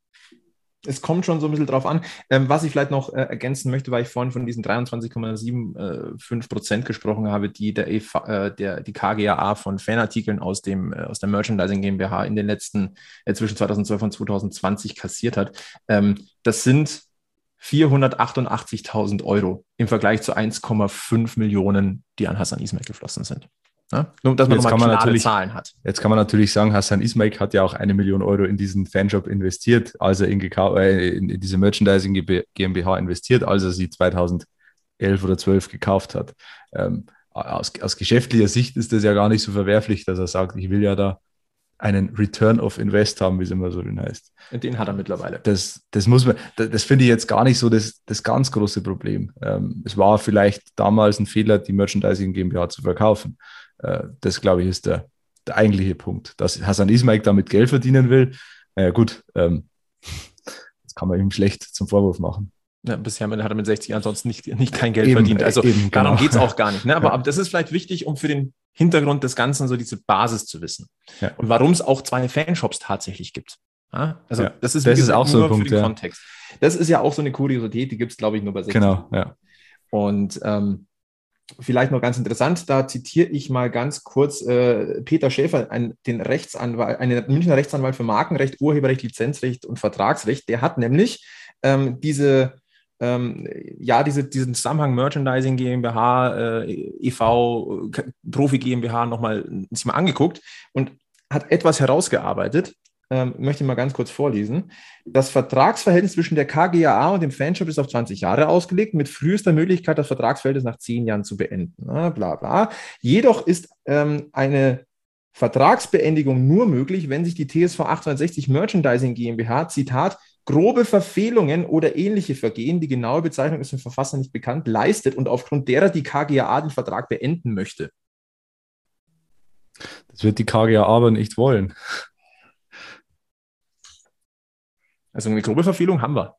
Speaker 2: es kommt schon so ein bisschen drauf an. Ähm, was ich vielleicht noch äh, ergänzen möchte, weil ich vorhin von diesen 23,75 äh, Prozent gesprochen habe, die der, EV, äh, der die KGAA von Fanartikeln aus dem äh, aus der Merchandising GmbH in den letzten äh, zwischen 2012 und 2020 kassiert hat. Ähm, das sind 488.000 Euro im Vergleich zu 1,5 Millionen, die an Hassan Ismail geflossen sind.
Speaker 3: Ne? Nur, dass man jetzt nochmal klare Zahlen hat. Jetzt kann man natürlich sagen, Hassan Ismail hat ja auch eine Million Euro in diesen Fanshop investiert, als er in, äh, in, in diese Merchandising GmbH investiert, als er sie 2011 oder 12 gekauft hat. Ähm, aus, aus geschäftlicher Sicht ist das ja gar nicht so verwerflich, dass er sagt, ich will ja da einen Return of Invest haben, wie es immer so schön heißt.
Speaker 2: Und den hat er mittlerweile.
Speaker 3: Das, das muss man, das, das finde ich jetzt gar nicht so das, das ganz große Problem. Ähm, es war vielleicht damals ein Fehler, die Merchandising GmbH zu verkaufen. Äh, das, glaube ich, ist der, der eigentliche Punkt. Dass Hassan Ismail damit Geld verdienen will, naja, gut, ähm, das kann man ihm schlecht zum Vorwurf machen.
Speaker 2: Ja, bisher hat er mit 60 Jahren sonst nicht, nicht kein Geld eben, verdient. Also eben, darum genau. geht es auch gar nicht. Ne? Aber, ja. aber das ist vielleicht wichtig, um für den Hintergrund des Ganzen so diese Basis zu wissen. Ja. Und warum es auch zwei Fanshops tatsächlich gibt. Ja? Also ja. das ist,
Speaker 3: das ist auch so ein Punkt,
Speaker 2: für den Kontext. Das ist ja auch so eine Kuriosität, die gibt es, glaube ich, nur bei
Speaker 3: 60. Genau, ja.
Speaker 2: Und ähm, vielleicht noch ganz interessant, da zitiere ich mal ganz kurz äh, Peter Schäfer, ein, den Rechtsanwalt, einen Münchner Rechtsanwalt für Markenrecht, Urheberrecht, Lizenzrecht und Vertragsrecht. Der hat nämlich ähm, diese ähm, ja, diese, diesen Zusammenhang Merchandising GmbH, äh, e.V., Profi GmbH nochmal sich mal angeguckt und hat etwas herausgearbeitet, ähm, möchte mal ganz kurz vorlesen. Das Vertragsverhältnis zwischen der KGAA und dem Fanshop ist auf 20 Jahre ausgelegt, mit frühester Möglichkeit, das Vertragsverhältnis nach 10 Jahren zu beenden. Ne? Bla bla. Jedoch ist ähm, eine Vertragsbeendigung nur möglich, wenn sich die TSV 860 Merchandising GmbH, Zitat, grobe Verfehlungen oder ähnliche Vergehen, die genaue Bezeichnung ist dem Verfasser nicht bekannt, leistet und aufgrund derer die KGAA den Vertrag beenden möchte.
Speaker 3: Das wird die KGAA aber nicht wollen.
Speaker 2: Also eine grobe Verfehlung haben wir.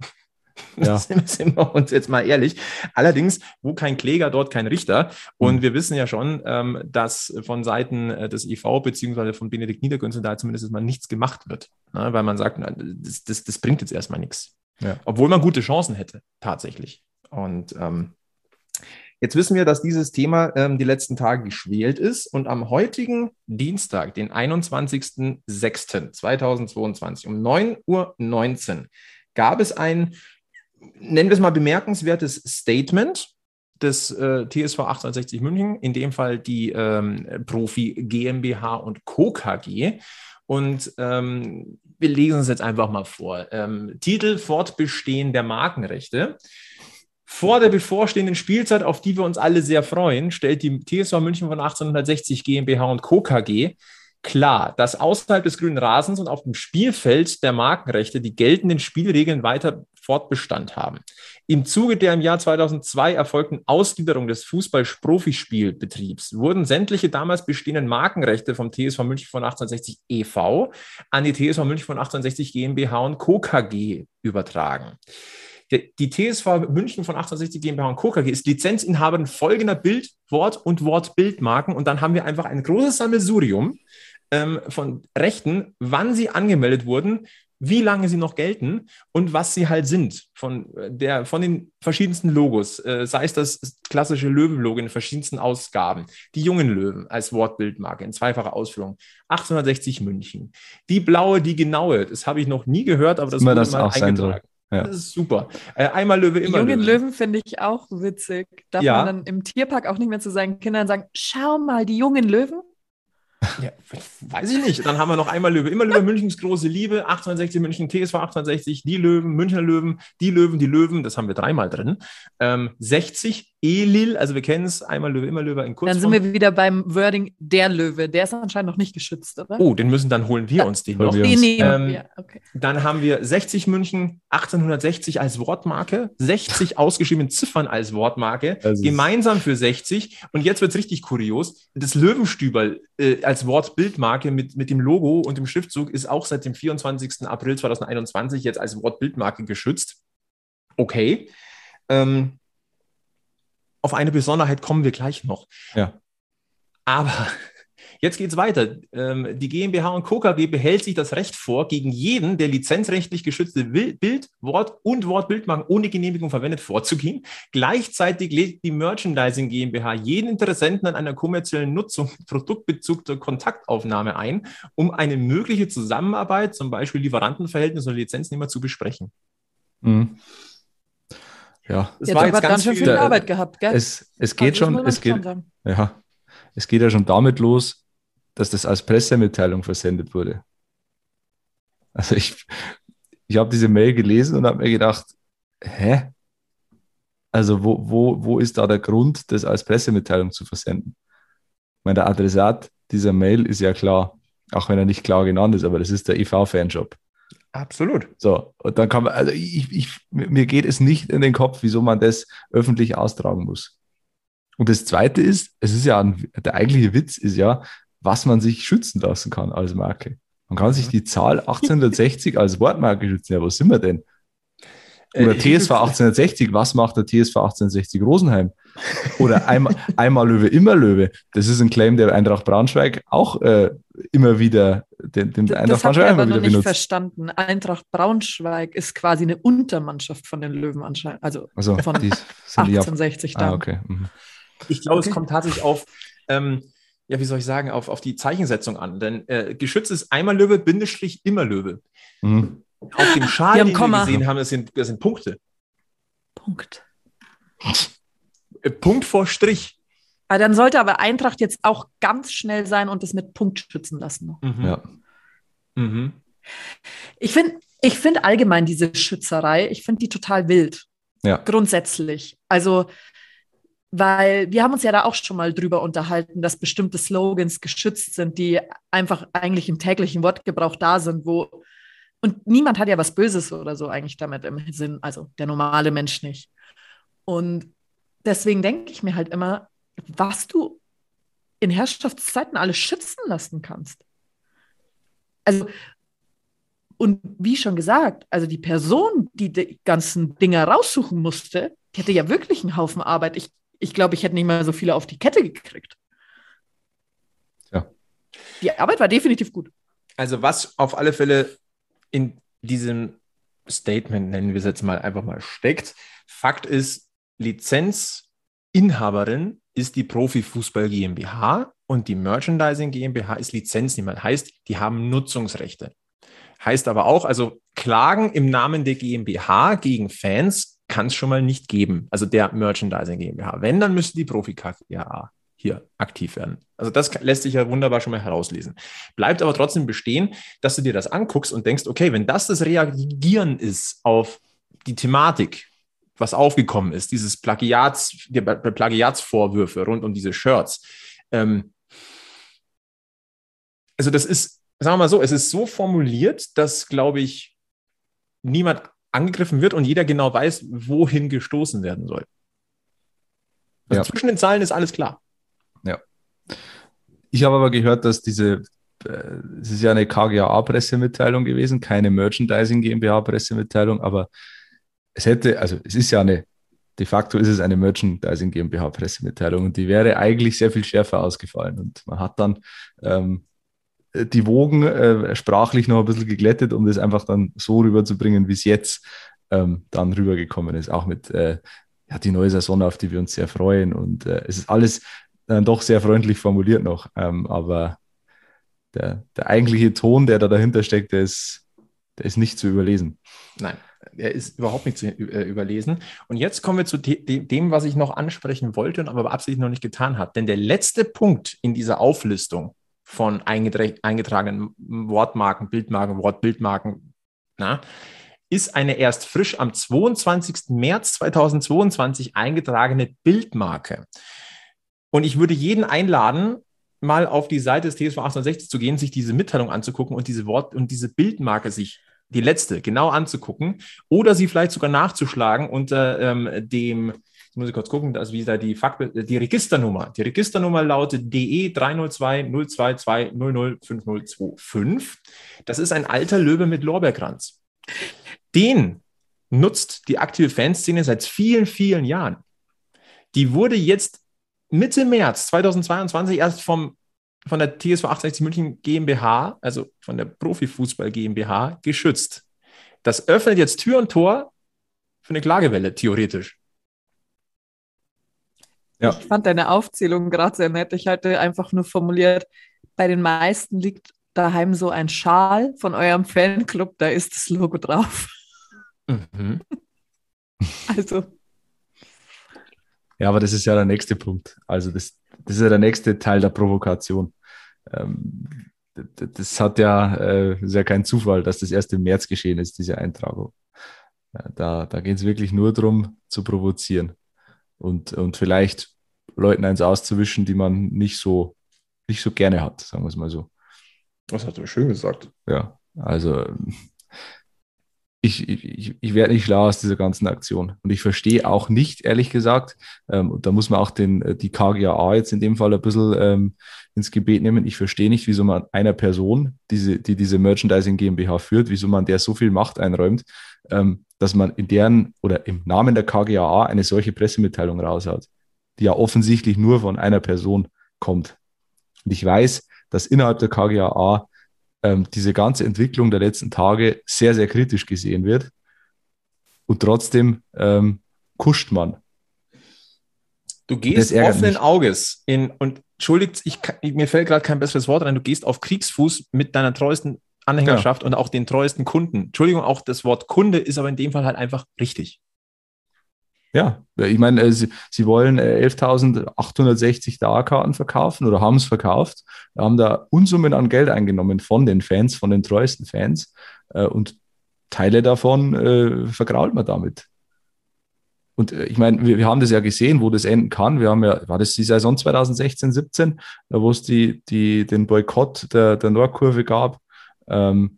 Speaker 3: Ja.
Speaker 2: sind wir uns jetzt mal ehrlich. Allerdings, wo kein Kläger, dort kein Richter. Und mhm. wir wissen ja schon, ähm, dass von Seiten äh, des EV beziehungsweise von Benedikt Niedergünzel da zumindest mal nichts gemacht wird. Ne? Weil man sagt, das, das, das bringt jetzt erstmal nichts. Ja. Obwohl man gute Chancen hätte, tatsächlich. Und ähm, Jetzt wissen wir, dass dieses Thema ähm, die letzten Tage geschwelt ist und am heutigen Dienstag, den 21.06.2022 um 9.19 Uhr gab es ein, nennen wir es mal bemerkenswertes Statement des äh, TSV 1860 München, in dem Fall die ähm, Profi GmbH und Co. KG. Und ähm, wir lesen es jetzt einfach mal vor. Ähm, Titel Fortbestehen der Markenrechte. Vor der bevorstehenden Spielzeit, auf die wir uns alle sehr freuen, stellt die TSV München von 1860 GmbH und Co. KG klar, dass außerhalb des grünen Rasens und auf dem Spielfeld der Markenrechte die geltenden Spielregeln weiter Fortbestand haben. Im Zuge der im Jahr 2002 erfolgten Ausgliederung des Fußball-Profispielbetriebs wurden sämtliche damals bestehenden Markenrechte vom TSV München von 1860 e.V. an die TSV München von 1860 GmbH und Co. KG übertragen. Die, TSV München von 1860 GmbH und Co. KG ist Lizenzinhaberin folgender Bild, Wort und Wortbildmarken. Und dann haben wir einfach ein großes Sammelsurium ähm, von Rechten, wann sie angemeldet wurden, wie lange sie noch gelten und was sie halt sind von, der, von den verschiedensten Logos, äh, sei es das klassische Löwenlogo in verschiedensten Ausgaben, die jungen Löwen als Wortbildmarke in zweifacher Ausführung, 1860 München, die blaue, die genaue, das habe ich noch nie gehört, aber das
Speaker 3: Immer
Speaker 2: wurde
Speaker 3: das
Speaker 2: mal
Speaker 3: auch
Speaker 2: eingetragen.
Speaker 3: Ja.
Speaker 2: Das ist super. Äh, einmal Löwe,
Speaker 4: Die
Speaker 2: immer
Speaker 4: jungen
Speaker 2: Löwe.
Speaker 4: Löwen finde ich auch witzig. Darf
Speaker 2: Ja.
Speaker 4: man dann im Tierpark auch nicht mehr zu seinen Kindern sagen, schau mal, die jungen Löwen?
Speaker 2: Ja, weiß ich nicht. Dann haben wir noch einmal Löwe. Immer Löwe, Münchens große Liebe, 1860 München, TSV 1860, die Löwen, Münchner Löwen, die Löwen, die Löwen, das haben wir dreimal drin. Ähm, 60, Elil, also wir kennen es, einmal Löwe, immer Löwe in
Speaker 4: Dann
Speaker 2: Kurzform.
Speaker 4: sind wir wieder beim Wording der Löwe. Der ist anscheinend noch nicht geschützt, oder?
Speaker 2: oh, den müssen, dann holen wir uns den
Speaker 3: Holen
Speaker 2: noch.
Speaker 3: wir
Speaker 4: Den
Speaker 3: uns.
Speaker 4: nehmen
Speaker 2: Ähm,
Speaker 4: wir. Okay.
Speaker 2: Dann haben wir 60 München, 1860 als Wortmarke, 60 ausgeschriebene Ziffern als Wortmarke,
Speaker 3: ist-
Speaker 2: gemeinsam für 60. Und jetzt wird es richtig kurios. Das Löwenstüberl äh, als Wortbildmarke mit, mit dem Logo und dem Schriftzug ist auch seit dem 24. April 2021 jetzt als Wortbildmarke geschützt. Okay. Ähm, auf eine Besonderheit kommen wir gleich noch.
Speaker 3: Ja.
Speaker 2: Aber Jetzt geht es weiter. Ähm, die GmbH und Co. KG behält sich das Recht vor, gegen jeden, der lizenzrechtlich geschützte Bild, Wort und Wortbildmarken ohne Genehmigung verwendet, vorzugehen. Gleichzeitig legt die Merchandising GmbH jeden Interessenten an einer kommerziellen Nutzung Produktbezug zur Kontaktaufnahme ein, um eine mögliche Zusammenarbeit, zum Beispiel Lieferantenverhältnis oder Lizenznehmer, zu besprechen.
Speaker 3: Mhm. Ja,
Speaker 2: Das
Speaker 4: Jetzt aber ganz schön viel
Speaker 3: Da-
Speaker 4: Arbeit gehabt, gell?
Speaker 3: es, es geht schon, es geht, ja, es geht ja schon damit los, dass das als Pressemitteilung versendet wurde. Also ich, ich habe diese Mail gelesen und habe mir gedacht, hä? Also wo, wo, wo ist da der Grund, das als Pressemitteilung zu versenden? Ich meine, der Adressat dieser Mail ist ja klar, auch wenn er nicht klar genannt ist, aber das ist der EV-Fanshop.
Speaker 2: Absolut.
Speaker 3: So, und dann kann man, also ich, ich, mir geht es nicht in den Kopf, wieso man das öffentlich austragen muss. Und das Zweite ist, es ist ja, ein, der eigentliche Witz ist ja, was man sich schützen lassen kann als Marke. Man kann sich die Zahl 1860 als Wortmarke schützen. Ja, wo sind wir denn? Oder
Speaker 2: Äh,
Speaker 3: TSV 1860, was macht der TSV 1860 Rosenheim? Oder einmal, einmal Löwe, immer Löwe. Das ist ein Claim, der Eintracht Braunschweig auch äh, immer wieder, den, den
Speaker 4: Das,
Speaker 3: Eintracht
Speaker 4: das habt ihr
Speaker 3: Braunschweig
Speaker 4: aber
Speaker 3: immer
Speaker 4: noch
Speaker 3: wieder
Speaker 4: nicht
Speaker 3: benutzt.
Speaker 4: verstanden. Eintracht Braunschweig ist quasi eine Untermannschaft von den Löwen anscheinend. Also
Speaker 3: Also,
Speaker 4: von
Speaker 3: die sind die auf,
Speaker 4: 1860 dann.
Speaker 3: Ah, okay. Mhm.
Speaker 2: Ich glaube,
Speaker 4: Okay.
Speaker 2: es kommt tatsächlich auf, ähm, ja, wie soll ich sagen, auf, auf die Zeichensetzung an. Denn äh, geschützt ist einmal Löwe, Bindestrich, immer Löwe.
Speaker 3: Mhm.
Speaker 2: Auf dem Schal,
Speaker 4: haben
Speaker 2: den
Speaker 4: Komma.
Speaker 2: wir gesehen haben, das sind, das sind Punkte.
Speaker 4: Punkt.
Speaker 2: Äh, Punkt vor Strich.
Speaker 4: Aber dann sollte aber Eintracht jetzt auch ganz schnell sein und es mit Punkt schützen lassen.
Speaker 2: Mhm.
Speaker 3: Ja.
Speaker 2: Mhm.
Speaker 4: Ich finde ich find allgemein diese Schützerei, ich finde die total wild.
Speaker 3: Ja.
Speaker 4: Grundsätzlich. Also, weil wir haben uns ja da auch schon mal drüber unterhalten, dass bestimmte Slogans geschützt sind, die einfach eigentlich im täglichen Wortgebrauch da sind, wo und niemand hat ja was Böses oder so eigentlich damit im Sinn, also der normale Mensch nicht. Und deswegen denke ich mir halt immer, was du in Herrschaftszeiten alles schützen lassen kannst. Also, und wie schon gesagt, also die Person, die die ganzen Dinger raussuchen musste, die hatte ja wirklich einen Haufen Arbeit. Ich, ich glaube, ich hätte nicht mal so viele auf die Kette gekriegt.
Speaker 3: Ja.
Speaker 4: Die Arbeit war definitiv gut.
Speaker 2: Also was auf alle Fälle in diesem Statement, nennen wir es jetzt mal einfach mal, steckt. Fakt ist, Lizenzinhaberin ist die Profifußball GmbH und die Merchandising GmbH ist Lizenznehmer. Heißt, die haben Nutzungsrechte. Heißt aber auch, also Klagen im Namen der GmbH gegen Fans kann es schon mal nicht geben. Also der Merchandising GmbH. Wenn, dann müsste die Profi GmbH hier aktiv werden. Also das lässt sich ja wunderbar schon mal herauslesen. Bleibt aber trotzdem bestehen, dass du dir das anguckst und denkst, okay, wenn das das Reagieren ist auf die Thematik, was aufgekommen ist, dieses Plagiats, die Plagiatsvorwürfe rund um diese Shirts, ähm, also das ist, sagen wir mal so, es ist so formuliert, dass, glaube ich, niemand angegriffen wird und jeder genau weiß, wohin gestoßen werden soll. Also
Speaker 3: Ja.
Speaker 2: Zwischen den Zahlen ist alles klar.
Speaker 3: Ich habe aber gehört, dass diese, äh, es ist ja eine KGAA-Pressemitteilung gewesen, keine Merchandising GmbH-Pressemitteilung, aber es hätte, also es ist ja eine, de facto ist es eine Merchandising GmbH Pressemitteilung und die wäre eigentlich sehr viel schärfer ausgefallen. Und man hat dann ähm, die Wogen äh, sprachlich noch ein bisschen geglättet, um das einfach dann so rüberzubringen, wie es jetzt ähm, dann rübergekommen ist. Auch mit äh, ja, die neue Saison, auf die wir uns sehr freuen. Und äh, es ist alles dann doch sehr freundlich formuliert noch. Ähm, aber der, der eigentliche Ton, der da dahinter steckt, der ist, der ist nicht zu überlesen.
Speaker 2: Nein, er ist überhaupt nicht zu äh, überlesen. Und jetzt kommen wir zu de dem, was ich noch ansprechen wollte und aber absichtlich noch nicht getan habe. Denn der letzte Punkt in dieser Auflistung von eingetragenen Wortmarken, Bildmarken, Wortbildmarken, na, ist eine erst frisch am 22. März 2022 eingetragene Bildmarke. Und ich würde jeden einladen, mal auf die Seite des TSV 1860 zu gehen, sich diese Mitteilung anzugucken und diese Wort- und diese Bildmarke sich die letzte genau anzugucken oder sie vielleicht sogar nachzuschlagen unter ähm, dem, jetzt muss ich kurz gucken, das ist wieder die, Fakt, die Registernummer. Die Registernummer lautet DE 302 022 005025. Das ist ein alter Löwe mit Lorbeerkranz. Den nutzt die aktive Fanszene seit vielen, vielen Jahren. Die wurde jetzt Mitte März 2022 erst vom, von der TSV 68 München GmbH, also von der Profifußball GmbH, geschützt. Das öffnet jetzt Tür und Tor für eine Klagewelle, theoretisch.
Speaker 4: Ja. Ich fand deine Aufzählung gerade sehr nett. Ich hatte einfach nur formuliert, bei den meisten liegt daheim so ein Schal von eurem Fanclub, da ist das Logo drauf. Mhm. also.
Speaker 3: Ja, aber das ist ja der nächste Punkt. Also das, das ist ja der nächste Teil der Provokation. Ähm, das hat ja, äh, ist ja kein Zufall, dass das erst im März geschehen ist, diese Eintragung. Da, da geht es wirklich nur darum, zu provozieren und, und vielleicht Leuten eins auszuwischen, die man nicht so, nicht so gerne hat, sagen wir es mal so.
Speaker 2: Das hast du schön gesagt.
Speaker 3: Ja, also ich, ich, ich werde nicht schlau aus dieser ganzen Aktion. Und ich verstehe auch nicht, ehrlich gesagt, ähm, da muss man auch den, äh, die KGAA jetzt in dem Fall ein bisschen ähm, ins Gebet nehmen. Ich verstehe nicht, wieso man einer Person, diese, die diese Merchandising GmbH führt, wieso man der so viel Macht einräumt, ähm, dass man in deren oder im Namen der KGAA eine solche Pressemitteilung raushaut, die ja offensichtlich nur von einer Person kommt. Und ich weiß, dass innerhalb der KGAA ähm, diese ganze Entwicklung der letzten Tage sehr, sehr kritisch gesehen wird. Und trotzdem ähm, kuscht man.
Speaker 2: Du gehst offenen mich. Auges in, und entschuldigt, ich, mir fällt gerade kein besseres Wort rein, du gehst auf Kriegsfuß mit deiner treuesten Anhängerschaft ja. und auch den treuesten Kunden. Entschuldigung, auch das Wort Kunde ist aber in dem Fall halt einfach richtig.
Speaker 3: Ja, ich meine, äh, sie, sie wollen 11.860 äh, Dauerkarten verkaufen oder haben es verkauft, haben da Unsummen an Geld eingenommen von den Fans, von den treuesten Fans äh, und Teile davon äh, vergrault man damit. Und ich meine, wir, wir, haben das ja gesehen, wo das enden kann. Wir haben ja, war das die Saison 2016, 17, wo es die, die, den Boykott der, der Nordkurve gab. Ähm,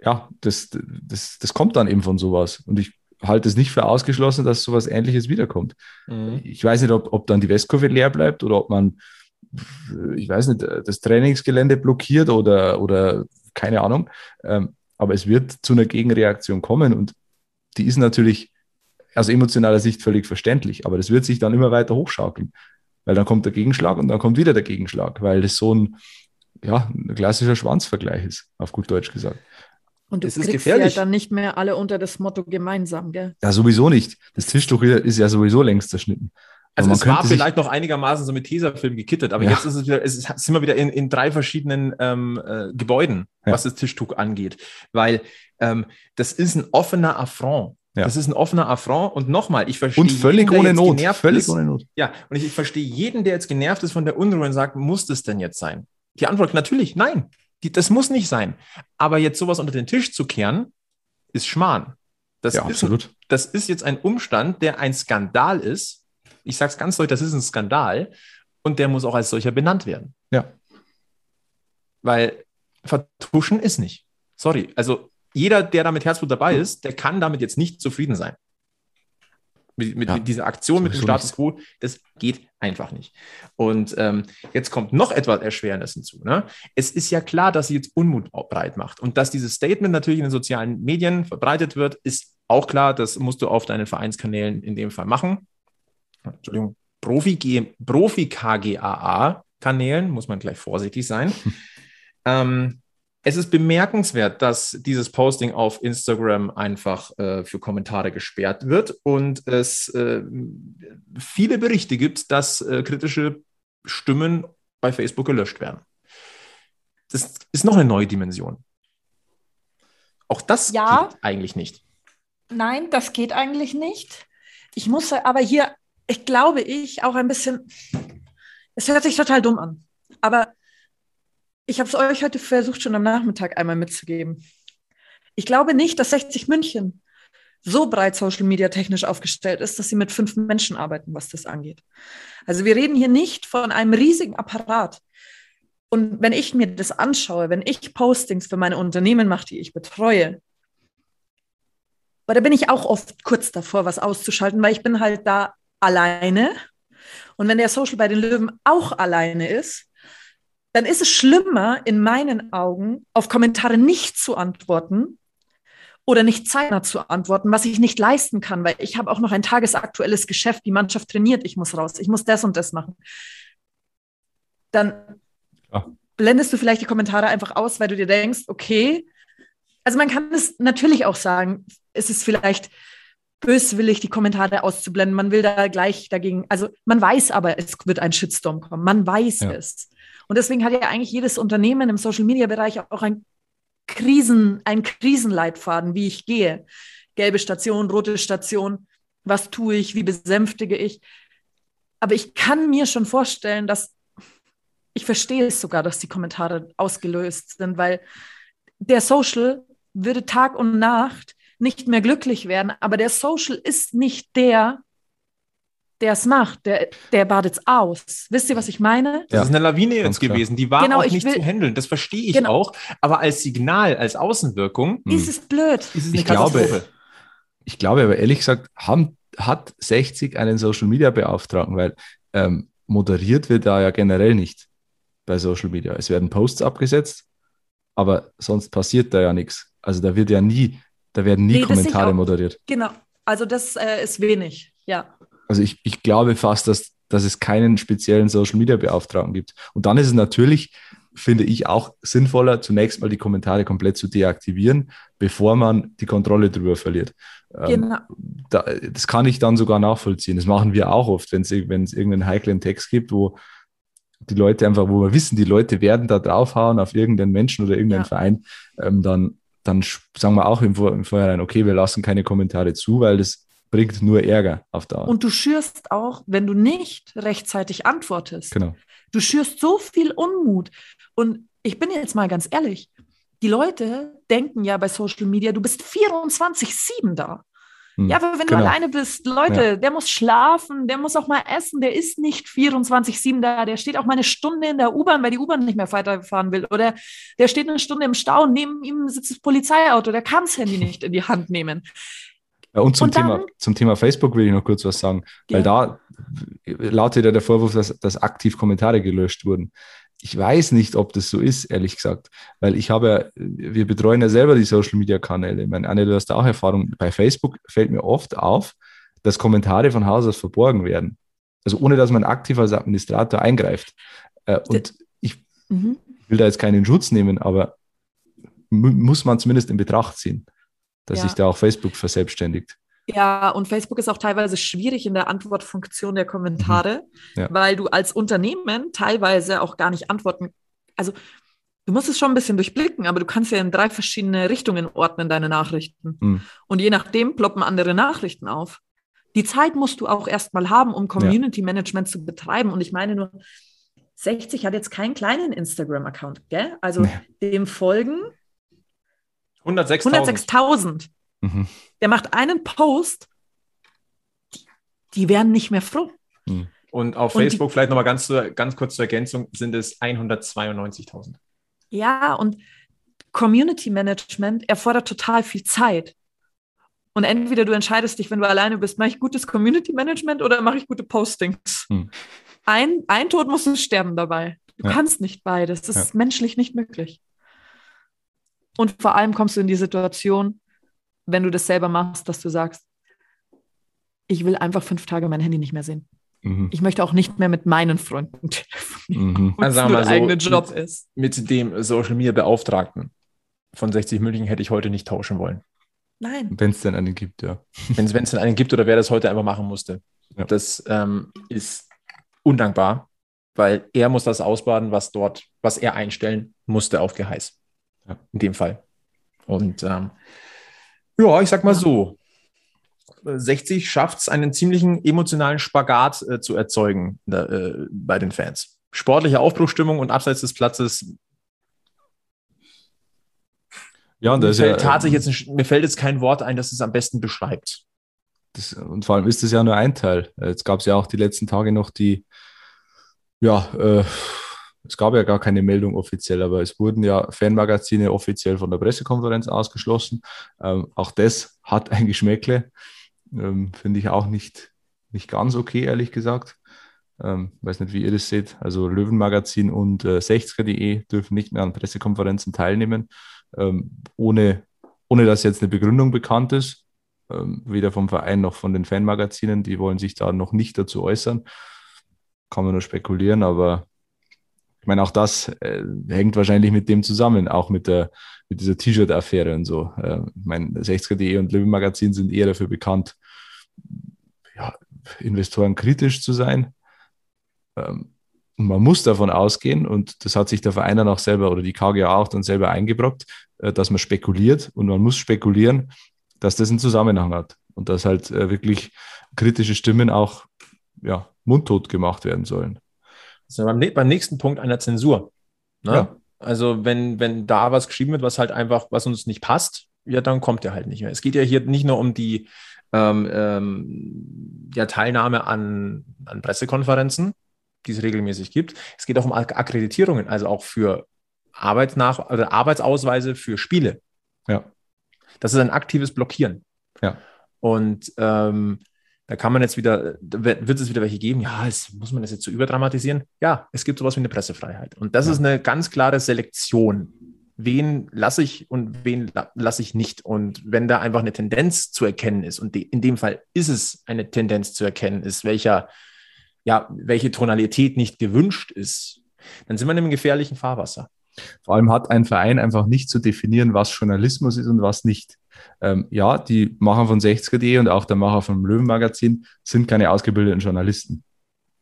Speaker 3: ja, das, das, das kommt dann eben von sowas. Und ich halte es nicht für ausgeschlossen, dass sowas Ähnliches wiederkommt. Mhm. Ich weiß nicht, ob, ob dann die Westkurve leer bleibt oder ob man, ich weiß nicht, das Trainingsgelände blockiert oder, oder keine Ahnung. Ähm, aber es wird zu einer Gegenreaktion kommen und die ist natürlich aus emotionaler Sicht völlig verständlich, aber das wird sich dann immer weiter hochschaukeln, weil dann kommt der Gegenschlag und dann kommt wieder der Gegenschlag, weil das so ein, ja, ein klassischer Schwanzvergleich ist, auf gut Deutsch gesagt.
Speaker 4: Und du es kriegst ja dann nicht mehr alle unter das Motto gemeinsam, gell?
Speaker 3: Ja, sowieso nicht. Das Tischtuch ist ja sowieso längst zerschnitten.
Speaker 2: Also es war vielleicht noch einigermaßen so mit Tesafilm gekittet, aber ja. jetzt ist es wieder, es ist, sind wir wieder in, in drei verschiedenen ähm, äh, Gebäuden, ja. was das Tischtuch angeht. Weil ähm, das ist ein offener Affront. Ja. Das ist ein offener Affront und nochmal, ich verstehe.
Speaker 3: Und völlig jeden, ohne Not.
Speaker 2: Völlig ist, ohne Not. Ja, und ich, ich verstehe jeden, der jetzt genervt ist von der Unruhe und sagt, muss das denn jetzt sein? Die Antwort natürlich, nein. Die, das muss nicht sein. Aber jetzt sowas unter den Tisch zu kehren, ist Schmarrn. Das, ja, ist, absolut. das ist jetzt ein Umstand, der ein Skandal ist. Ich sage es ganz deutlich, das ist ein Skandal und der muss auch als solcher benannt werden.
Speaker 3: Ja.
Speaker 2: Weil vertuschen ist nicht. Sorry. Also jeder, der da mit Herzblut dabei ist, der kann damit jetzt nicht zufrieden sein mit, mit, ja, mit dieser Aktion, mit dem Status quo, das geht einfach nicht. Und ähm, jetzt kommt noch etwas Erschwerendes hinzu. Ne? Es ist ja klar, dass sie jetzt Unmut breit macht. Und dass dieses Statement natürlich in den sozialen Medien verbreitet wird, ist auch klar, das musst du auf deinen Vereinskanälen in dem Fall machen. Entschuldigung, Profi-KGAA-Kanälen, muss man gleich vorsichtig sein. ähm, es ist bemerkenswert, dass dieses Posting auf Instagram einfach äh, für Kommentare gesperrt wird und es äh, viele Berichte gibt, dass äh, kritische Stimmen bei Facebook gelöscht werden. Das ist noch eine neue Dimension. Auch das
Speaker 4: Ja.
Speaker 2: geht eigentlich nicht.
Speaker 4: Nein, das geht eigentlich nicht. Ich muss aber hier, ich glaube ich, auch ein bisschen, es hört sich total dumm an, aber ich habe es euch heute versucht, schon am Nachmittag einmal mitzugeben. Ich glaube nicht, dass 60 München so breit Social Media technisch aufgestellt ist, dass sie mit fünf Menschen arbeiten, was das angeht. Also wir reden hier nicht von einem riesigen Apparat. Und wenn ich mir das anschaue, wenn ich Postings für meine Unternehmen mache, die ich betreue, weil da bin ich auch oft kurz davor, was auszuschalten, weil ich bin halt da alleine. Und wenn der Social bei den Löwen auch alleine ist, dann ist es schlimmer in meinen Augen, auf Kommentare nicht zu antworten oder nicht zeitnah zu antworten, was ich nicht leisten kann, weil ich habe auch noch ein tagesaktuelles Geschäft, die Mannschaft trainiert, ich muss raus, ich muss das und das machen. Dann
Speaker 3: Ja.
Speaker 4: blendest du vielleicht die Kommentare einfach aus, weil du dir denkst, okay, also man kann es natürlich auch sagen, es ist vielleicht böswillig, die Kommentare auszublenden. Man will da gleich dagegen, also man weiß aber, es wird ein Shitstorm kommen. Man weiß
Speaker 3: Ja.
Speaker 4: es. Und deswegen hat ja eigentlich jedes Unternehmen im Social Media Bereich auch ein Krisen, ein Krisenleitfaden, wie ich gehe. Gelbe Station, rote Station, was tue ich, wie besänftige ich. Aber ich kann mir schon vorstellen, dass ich verstehe es sogar, dass die Kommentare ausgelöst sind, weil der Social würde Tag und Nacht nicht mehr glücklich werden, aber der Social ist nicht der, der es macht, der, der badet es aus. Wisst ihr, was ich meine?
Speaker 2: Das
Speaker 3: Ja,
Speaker 2: ist eine Lawine jetzt gewesen. Die war
Speaker 4: Genau,
Speaker 2: auch
Speaker 4: ich
Speaker 2: nicht
Speaker 4: will-
Speaker 2: zu handeln. Das verstehe ich
Speaker 4: Genau.
Speaker 2: auch. Aber als Signal, als Außenwirkung
Speaker 3: Hm.
Speaker 4: Ist es blöd?
Speaker 2: ist es
Speaker 3: Ich glaube-. Ich glaube aber ehrlich gesagt, haben, hat 60 einen Social Media Beauftragten, weil ähm, moderiert wird da ja generell nicht bei Social Media. Es werden Posts abgesetzt, aber sonst passiert da ja nichts. Also da wird ja nie, da werden nie
Speaker 4: Nee,
Speaker 3: Kommentare
Speaker 4: auch.
Speaker 3: moderiert.
Speaker 4: Genau. Also das äh, ist wenig, ja.
Speaker 3: Also ich, ich glaube fast, dass, dass es keinen speziellen Social Media Beauftragten gibt. Und dann ist es natürlich, finde ich, auch sinnvoller, zunächst mal die Kommentare komplett zu deaktivieren, bevor man die Kontrolle drüber verliert. Ähm,
Speaker 4: Genau.
Speaker 3: da, das kann ich dann sogar nachvollziehen. Das machen wir auch oft, wenn es irgendeinen heiklen Text gibt, wo die Leute einfach, wo wir wissen, die Leute werden da draufhauen auf irgendeinen Menschen oder irgendeinen
Speaker 4: Ja.
Speaker 3: Verein, ähm, dann, dann sagen wir auch im, Vor im Vorhinein, okay, wir lassen keine Kommentare zu, weil das bringt nur Ärger auf Dauer.
Speaker 4: Und du schürst auch, wenn du nicht rechtzeitig antwortest.
Speaker 3: genau.
Speaker 4: Du schürst so viel Unmut. Und ich bin jetzt mal ganz ehrlich, die Leute denken ja bei Social Media, du bist 24-7 da.
Speaker 3: Hm.
Speaker 4: Ja, aber wenn
Speaker 3: Genau.
Speaker 4: du alleine bist, Leute, der muss schlafen, der muss auch mal essen, der ist nicht 24-7 da, der steht auch mal eine Stunde in der U-Bahn, weil die U-Bahn nicht mehr weiterfahren will. Oder der steht eine Stunde im Stau und neben ihm sitzt das Polizeiauto, der kann das Handy nicht in die Hand nehmen.
Speaker 3: Ja, und zum,
Speaker 4: Und dann-
Speaker 3: Thema, zum Thema Facebook will ich noch kurz was sagen, weil da lautet ja der Vorwurf, dass, dass aktiv Kommentare gelöscht wurden. Ich weiß nicht, ob das so ist, ehrlich gesagt, weil ich habe ja, wir betreuen ja selber die Social Media Kanäle. Ich meine, Anne, du hast da auch Erfahrung. Bei Facebook fällt mir oft auf, dass Kommentare von Haus aus verborgen werden. Also ohne, dass man aktiv als Administrator eingreift. Äh, und ich
Speaker 4: Mhm.
Speaker 3: will da jetzt keinen Schutz nehmen, aber mu- muss man zumindest in Betracht ziehen, dass
Speaker 4: Ja.
Speaker 3: sich da auch Facebook verselbstständigt.
Speaker 4: Ja, und Facebook ist auch teilweise schwierig in der Antwortfunktion der Kommentare,
Speaker 3: Ja.
Speaker 4: weil du als Unternehmen teilweise auch gar nicht antworten. Also du musst es schon ein bisschen durchblicken, aber du kannst ja in drei verschiedene Richtungen ordnen, deine Nachrichten.
Speaker 3: Hm.
Speaker 4: Und je nachdem ploppen andere Nachrichten auf. Die Zeit musst du auch erstmal haben, um Community Management zu betreiben. Und ich meine nur, 60 hat jetzt keinen kleinen Instagram-Account, gell? Also
Speaker 3: Nee.
Speaker 4: dem folgen
Speaker 2: 106.000.
Speaker 4: 106.000.
Speaker 3: Mhm.
Speaker 4: Der macht einen Post, die, die werden nicht mehr froh.
Speaker 2: Und auf
Speaker 4: Und die-
Speaker 2: Facebook, vielleicht nochmal ganz, ganz kurz zur Ergänzung, sind es 192.000.
Speaker 4: Ja, und Community Management erfordert total viel Zeit. Und entweder du entscheidest dich, wenn du alleine bist, mache ich gutes Community Management oder mache ich gute Postings.
Speaker 3: Hm.
Speaker 4: Ein, ein Tod muss es sterben dabei. Du
Speaker 3: Ja.
Speaker 4: kannst nicht beides. Das ist menschlich nicht möglich. Und vor allem kommst du in die Situation, wenn du das selber machst, dass du sagst, ich will einfach fünf Tage mein Handy nicht mehr sehen.
Speaker 3: Mhm.
Speaker 4: Ich möchte auch nicht mehr mit meinen Freunden telefonieren,
Speaker 3: Mhm.
Speaker 4: weil es
Speaker 2: Also sagen
Speaker 4: nur der
Speaker 2: so,
Speaker 4: eigene Job
Speaker 2: mit-
Speaker 4: ist.
Speaker 2: Mit dem Social Media Beauftragten von 60 München hätte ich heute nicht tauschen wollen.
Speaker 5: Nein.
Speaker 3: Wenn es denn einen gibt, ja.
Speaker 2: Wenn es denn einen gibt oder wer das heute einfach machen musste.
Speaker 3: Ja.
Speaker 2: Das ähm, ist undankbar, weil er muss das ausbaden, was dort, was er einstellen musste auf Geheiß. In dem Fall. Und ähm, ja, ich sag mal so. 60 schafft es, einen ziemlichen emotionalen Spagat äh, zu erzeugen da, äh, bei den Fans. Sportliche Aufbruchstimmung und abseits des Platzes.
Speaker 3: Ja, und
Speaker 2: Mir
Speaker 3: das ist
Speaker 2: fällt,
Speaker 3: ja,
Speaker 2: tatsächlich jetzt, ein- mir fällt jetzt kein Wort ein, das es am besten beschreibt.
Speaker 3: Das, und vor allem ist das ja nur ein Teil. Jetzt gab es ja auch die letzten Tage noch die, ja, äh, es gab ja gar keine Meldung offiziell, aber es wurden ja Fanmagazine offiziell von der Pressekonferenz ausgeschlossen. Ähm, auch das hat ein Geschmäckle. Ähm, Finde ich auch nicht, nicht ganz okay, ehrlich gesagt. Ähm, weiß nicht, wie ihr das seht. Also Löwenmagazin und äh, 60er.de dürfen nicht mehr an Pressekonferenzen teilnehmen, ähm, ohne, ohne dass jetzt eine Begründung bekannt ist ähm, weder vom Verein noch von den Fanmagazinen. Die wollen sich da noch nicht dazu äußern. Kann man nur spekulieren, aber ich meine, auch das äh, hängt wahrscheinlich mit dem zusammen, auch mit, der, mit dieser T-Shirt-Affäre und so. Äh, ich meine, 60er.de und Löwen Magazin sind eher dafür bekannt, ja, Investoren kritisch zu sein. Ähm, man muss davon ausgehen, und das hat sich der Verein dann auch selber oder die KGA auch dann selber eingebrockt, äh, dass man spekuliert und man muss spekulieren, dass das einen Zusammenhang hat und dass halt äh, wirklich kritische Stimmen auch ja, mundtot gemacht werden sollen.
Speaker 2: Ja beim, nä- beim nächsten Punkt einer Zensur. Ne?
Speaker 3: Ja.
Speaker 2: Also wenn, wenn da was geschrieben wird, was halt einfach, was uns nicht passt, ja, dann kommt er halt nicht mehr. Es geht ja hier nicht nur um die ähm, ähm, ja, Teilnahme an, an Pressekonferenzen, die es regelmäßig gibt. Es geht auch um Ak- Akkreditierungen, also auch für Arbeitsnach oder Arbeitsausweise für Spiele.
Speaker 3: Ja.
Speaker 2: Das ist ein aktives Blockieren.
Speaker 3: Ja.
Speaker 2: Und ähm, da kann man jetzt wieder, wird es wieder welche geben, ja, es, muss man das jetzt so überdramatisieren? Ja, es gibt sowas wie eine Pressefreiheit. Und das
Speaker 3: Ja.
Speaker 2: ist eine ganz klare Selektion. Wen lasse ich und wen la lasse ich nicht? Und wenn da einfach eine Tendenz zu erkennen ist, und in dem Fall ist es eine Tendenz zu erkennen, ist, welcher, ja, welche Tonalität nicht gewünscht ist, dann sind wir in einem gefährlichen Fahrwasser.
Speaker 3: Vor allem hat ein Verein einfach nicht zu definieren, was Journalismus ist und was nicht. Ähm, ja, die Macher von 60er.de und auch der Macher vom Löwenmagazin sind keine ausgebildeten Journalisten.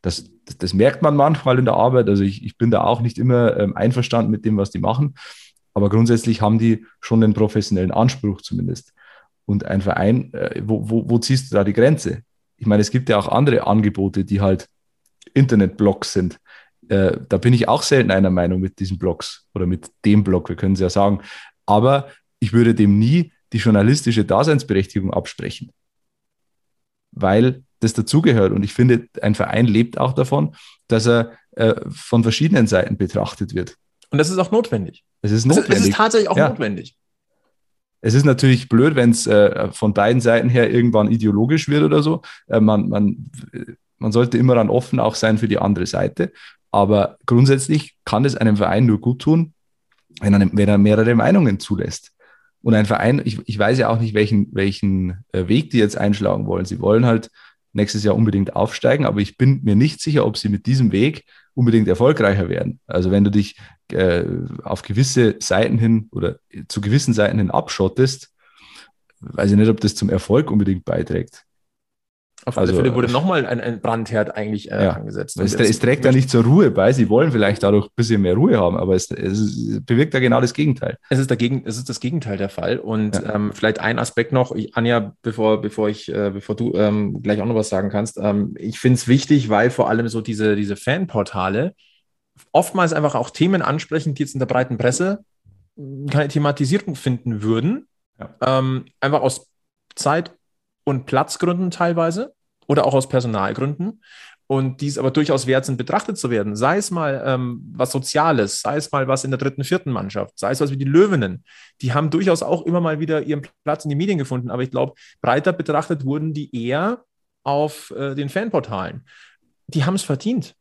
Speaker 3: Das, das, das merkt man manchmal in der Arbeit. Also ich, ich bin da auch nicht immer ähm, einverstanden mit dem, was die machen. Aber grundsätzlich haben die schon den professionellen Anspruch zumindest. Und ein Verein, äh, wo, wo, wo ziehst du da die Grenze? Ich meine, es gibt ja auch andere Angebote, die halt Internetblogs sind. Äh, da bin ich auch selten einer Meinung mit diesen Blogs oder mit dem Blog, wir können es ja sagen. Aber ich würde dem nie die journalistische Daseinsberechtigung absprechen, weil das dazugehört. Und ich finde, ein Verein lebt auch davon, dass er äh, von verschiedenen Seiten betrachtet wird.
Speaker 2: Und das ist auch notwendig.
Speaker 3: Es ist
Speaker 2: ist, es
Speaker 3: notwendig.
Speaker 2: ist tatsächlich auch
Speaker 3: Ja.
Speaker 2: notwendig.
Speaker 3: Es ist natürlich blöd, wenn es äh, von beiden Seiten her irgendwann ideologisch wird oder so. Äh, man, man, man sollte immer dann offen auch sein für die andere Seite. Aber grundsätzlich kann es einem Verein nur gut tun, wenn er, wenn er mehrere Meinungen zulässt. Und ein Verein, ich, ich weiß ja auch nicht, welchen, welchen äh, Weg die jetzt einschlagen wollen. Sie wollen halt nächstes Jahr unbedingt aufsteigen, aber ich bin mir nicht sicher, ob sie mit diesem Weg unbedingt erfolgreicher werden. Also wenn du dich äh, auf gewisse Seiten hin oder zu gewissen Seiten hin abschottest, weiß ich nicht, ob das zum Erfolg unbedingt beiträgt.
Speaker 2: Auf alle
Speaker 3: Also,
Speaker 2: Fälle wurde nochmal ein, ein Brandherd eigentlich äh,
Speaker 3: Ja.
Speaker 2: angesetzt.
Speaker 3: Es, es trägt ja nicht zur Ruhe bei. Sie wollen vielleicht dadurch ein bisschen mehr Ruhe haben, aber es, es bewirkt ja genau das Gegenteil.
Speaker 2: Es ist, dagegen, es ist das Gegenteil der Fall. Und
Speaker 3: Ja.
Speaker 2: ähm, vielleicht ein Aspekt noch, ich, Anja, bevor, bevor, ich, äh, bevor du ähm, gleich auch noch was sagen kannst. Ähm, ich finde es wichtig, weil vor allem so diese, diese Fanportale oftmals einfach auch Themen ansprechen, die jetzt in der breiten Presse mh, keine Thematisierung finden würden.
Speaker 3: Ja.
Speaker 2: Ähm, einfach aus Zeit- und Platzgründen teilweise oder auch aus Personalgründen. Und die es aber durchaus wert sind, betrachtet zu werden. Sei es mal ähm, was Soziales, sei es mal was in der dritten, vierten Mannschaft, sei es was wie die Löwinnen. Die haben durchaus auch immer mal wieder ihren Platz in den Medien gefunden. Aber ich glaube, breiter betrachtet wurden die eher auf äh, den Fanportalen. Die haben es verdient.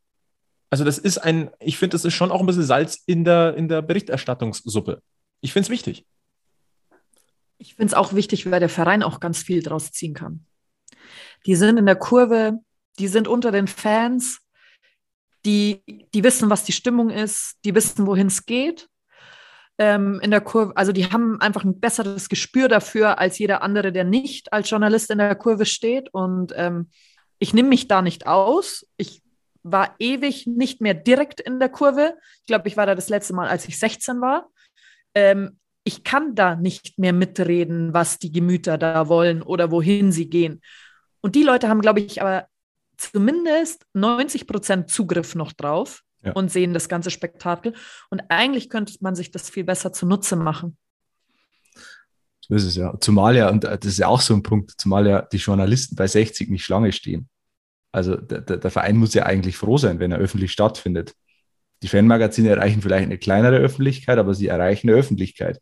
Speaker 2: Also das ist ein, ich finde, das ist schon auch ein bisschen Salz in der, in der Berichterstattungssuppe. Ich finde es wichtig.
Speaker 4: Ich finde es auch wichtig, weil der Verein auch ganz viel draus ziehen kann. Die sind in der Kurve, die sind unter den Fans, die, die wissen, was die Stimmung ist, die wissen, wohin es geht. Ähm, in der Kurve, also die haben einfach ein besseres Gespür dafür als jeder andere, der nicht als Journalist in der Kurve steht. Und ähm, ich nehme mich da nicht aus. Ich war ewig nicht mehr direkt in der Kurve. Ich glaube, ich war da das letzte Mal, als ich 16 war. Ähm, ich kann da nicht mehr mitreden, was die Gemüter da wollen oder wohin sie gehen. Und die Leute haben, glaube ich, aber zumindest 90 Prozent Zugriff noch drauf ja. und sehen das ganze Spektakel. Und eigentlich könnte man sich das viel besser zunutze machen.
Speaker 3: So ist es ja. Zumal ja, und das ist ja auch so ein Punkt, zumal ja die Journalisten bei 60 nicht Schlange stehen. Also der, der Verein muss ja eigentlich froh sein, wenn er öffentlich stattfindet. Die Fanmagazine erreichen vielleicht eine kleinere Öffentlichkeit, aber sie erreichen eine Öffentlichkeit.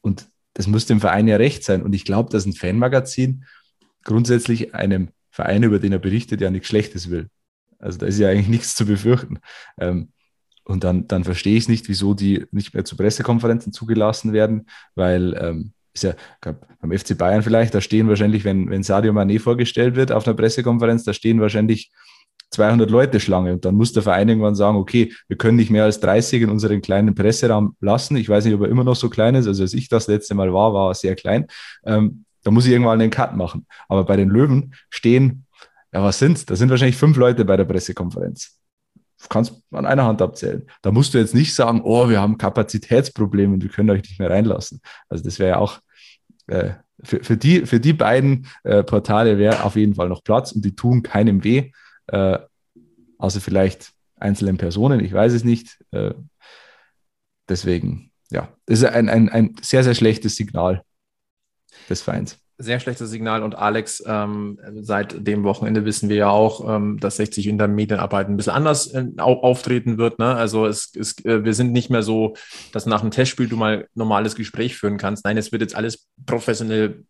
Speaker 3: Und das muss dem Verein ja recht sein. Und ich glaube, dass ein Fanmagazin grundsätzlich einem Verein, über den er berichtet, ja nichts Schlechtes will. Also da ist ja eigentlich nichts zu befürchten. Ähm, und dann, dann verstehe ich es nicht, wieso die nicht mehr zu Pressekonferenzen zugelassen werden, weil ähm, ist ja beim FC Bayern vielleicht, da stehen wahrscheinlich, wenn, wenn Sadio Mané vorgestellt wird auf einer Pressekonferenz, da stehen wahrscheinlich 200 Leute Schlange und dann muss der Verein irgendwann sagen, okay, wir können nicht mehr als 30 in unseren kleinen Presseraum lassen. Ich weiß nicht, ob er immer noch so klein ist. Also als ich das letzte Mal war, war er sehr klein. Ähm, da muss ich irgendwann einen Cut machen. Aber bei den Löwen stehen, ja, was sind's? Da sind wahrscheinlich fünf Leute bei der Pressekonferenz. Kannst an einer Hand abzählen. Da musst du jetzt nicht sagen, oh, wir haben Kapazitätsprobleme und wir können euch nicht mehr reinlassen. Also das wäre ja auch äh, für, für, die, für die beiden äh, Portale wäre auf jeden Fall noch Platz und die tun keinem weh, äh, außer vielleicht einzelnen Personen, ich weiß es nicht. Äh, deswegen, ja, das ist ein, ein, ein sehr, sehr schlechtes Signal des Vereins.
Speaker 2: Sehr schlechtes Signal und Alex, ähm, seit dem Wochenende wissen wir ja auch, ähm, dass 60 in der Medienarbeit ein bisschen anders äh, auftreten wird. Ne? Also es, es, äh, wir sind nicht mehr so, dass nach einem Testspiel du mal normales Gespräch führen kannst. Nein, es wird jetzt alles professionell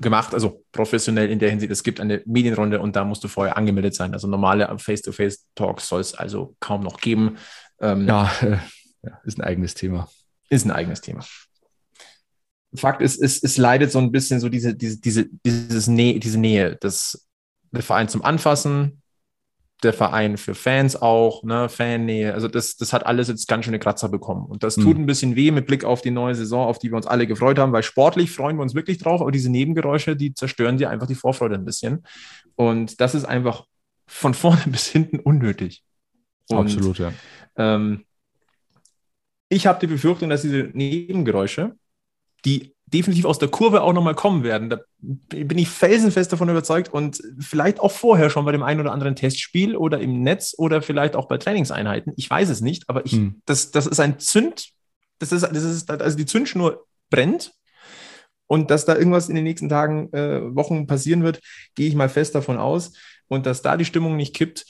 Speaker 2: gemacht, also professionell in der Hinsicht, es gibt eine Medienrunde und da musst du vorher angemeldet sein. Also normale Face-to-Face-Talks soll es also kaum noch geben.
Speaker 3: Ähm, ja, äh, ist ein eigenes Thema.
Speaker 2: Ist ein eigenes Thema. Fakt ist, es, es leidet so ein bisschen so diese, diese, diese, dieses Nähe, diese Nähe, das, der Verein zum Anfassen, der Verein für Fans auch, ne, Fannähe. Also das, das hat alles jetzt ganz schöne Kratzer bekommen. Und das mhm. tut ein bisschen weh mit Blick auf die neue Saison, auf die wir uns alle gefreut haben, weil sportlich freuen wir uns wirklich drauf, aber diese Nebengeräusche, die zerstören dir einfach die Vorfreude ein bisschen. Und das ist einfach von vorne bis hinten unnötig.
Speaker 3: Und, Absolut, ja.
Speaker 2: Ähm, ich habe die Befürchtung, dass diese Nebengeräusche, die definitiv aus der Kurve auch nochmal kommen werden. Da bin ich felsenfest davon überzeugt und vielleicht auch vorher schon bei dem einen oder anderen Testspiel oder im Netz oder vielleicht auch bei Trainingseinheiten. Ich weiß es nicht, aber ich, hm. das, das ist ein Zünd, das ist, das ist, also die Zündschnur brennt und dass da irgendwas in den nächsten Tagen, äh, Wochen passieren wird, gehe ich mal fest davon aus und dass da die Stimmung nicht kippt.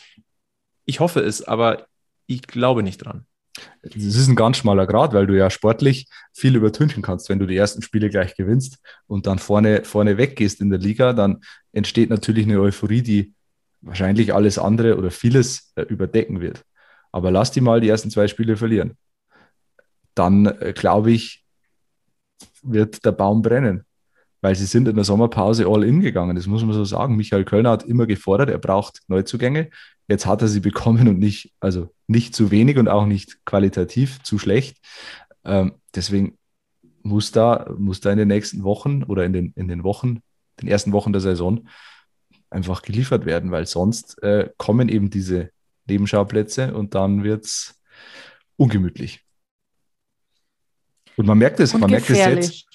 Speaker 2: Ich hoffe es, aber ich glaube nicht dran.
Speaker 3: Es ist ein ganz schmaler Grad, weil du ja sportlich viel übertünchen kannst. Wenn du die ersten Spiele gleich gewinnst und dann vorne, vorne weggehst in der Liga, dann entsteht natürlich eine Euphorie, die wahrscheinlich alles andere oder vieles äh, überdecken wird. Aber lass die mal die ersten zwei Spiele verlieren. Dann, äh, glaube ich, wird der Baum brennen. Weil sie sind in der Sommerpause all in gegangen. Das muss man so sagen. Michael Kölner hat immer gefordert, er braucht Neuzugänge. Jetzt hat er sie bekommen und nicht, also nicht zu wenig und auch nicht qualitativ zu schlecht. Ähm, deswegen muss da, muss da in den nächsten Wochen oder in den, in den Wochen, den ersten Wochen der Saison einfach geliefert werden, weil sonst äh, kommen eben diese Nebenschauplätze und dann wird es ungemütlich. Und man merkt es, man merkt es jetzt.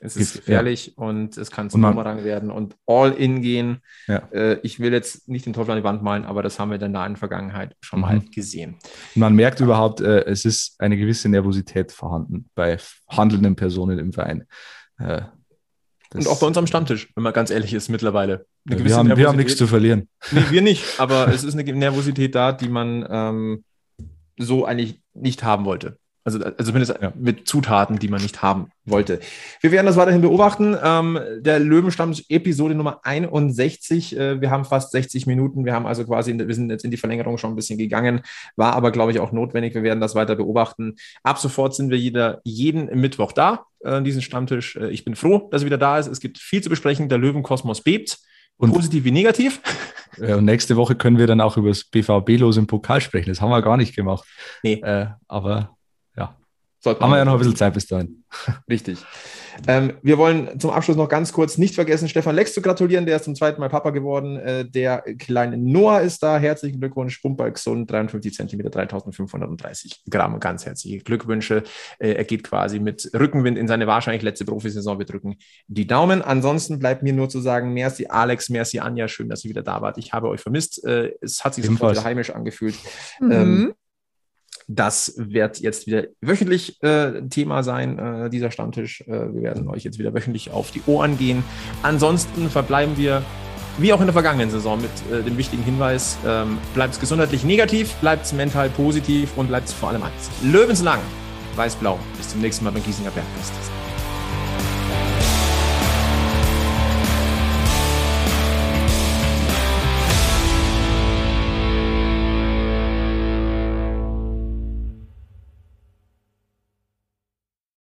Speaker 2: Es ist gefährlich ja. und es kann zum Bumerang werden und all in gehen. Ja. Äh, ich will jetzt nicht den Teufel an die Wand malen, aber das haben wir in der nahen Vergangenheit schon mhm. mal gesehen.
Speaker 3: Man merkt überhaupt, äh, es ist eine gewisse Nervosität vorhanden bei handelnden Personen im Verein.
Speaker 2: Äh, und auch bei uns am Stammtisch, wenn man ganz ehrlich ist, mittlerweile.
Speaker 3: Ja, wir, haben, wir haben nichts zu verlieren.
Speaker 2: Nee, wir nicht, aber es ist eine Nervosität da, die man ähm, so eigentlich nicht haben wollte. Also, also zumindest ja. mit Zutaten, die man nicht haben wollte. Wir werden das weiterhin beobachten. Ähm, der Löwenstamm Episode Nummer 61. Äh, wir haben fast 60 Minuten. Wir haben also quasi, wir sind jetzt in die Verlängerung schon ein bisschen gegangen, war aber, glaube ich, auch notwendig. Wir werden das weiter beobachten. Ab sofort sind wir jeder, jeden Mittwoch da, äh, diesen Stammtisch. Äh, ich bin froh, dass er wieder da ist. Es gibt viel zu besprechen. Der Löwenkosmos bebt. Und positiv wie negativ.
Speaker 3: Und nächste Woche können wir dann auch über das BVB-Los im Pokal sprechen. Das haben wir gar nicht gemacht. Nee. Äh, aber
Speaker 2: Sollte Haben wir ja noch ein bisschen Zeit bis dahin. Richtig. Ähm, wir wollen zum Abschluss noch ganz kurz nicht vergessen, Stefan Lex zu gratulieren. Der ist zum zweiten Mal Papa geworden. Äh, der kleine Noah ist da. Herzlichen Glückwunsch. Pumper gesund, 53 Zentimeter, 3530 Gramm. Ganz herzliche Glückwünsche. Äh, er geht quasi mit Rückenwind in seine wahrscheinlich letzte Profisaison. Wir drücken die Daumen. Ansonsten bleibt mir nur zu sagen, merci Alex, merci Anja. Schön, dass ihr wieder da wart. Ich habe euch vermisst. Äh, es hat sich sofort wieder heimisch angefühlt. Mhm. Ähm, das wird jetzt wieder wöchentlich äh, Thema sein, äh, dieser Stammtisch. Äh, wir werden euch jetzt wieder wöchentlich auf die Ohren gehen. Ansonsten verbleiben wir, wie auch in der vergangenen Saison, mit äh, dem wichtigen Hinweis, ähm, bleibt gesundheitlich negativ, bleibt mental positiv und bleibt vor allem eins. Löwenslang, weiß-blau. Bis zum nächsten Mal beim Giesinger Bergfest.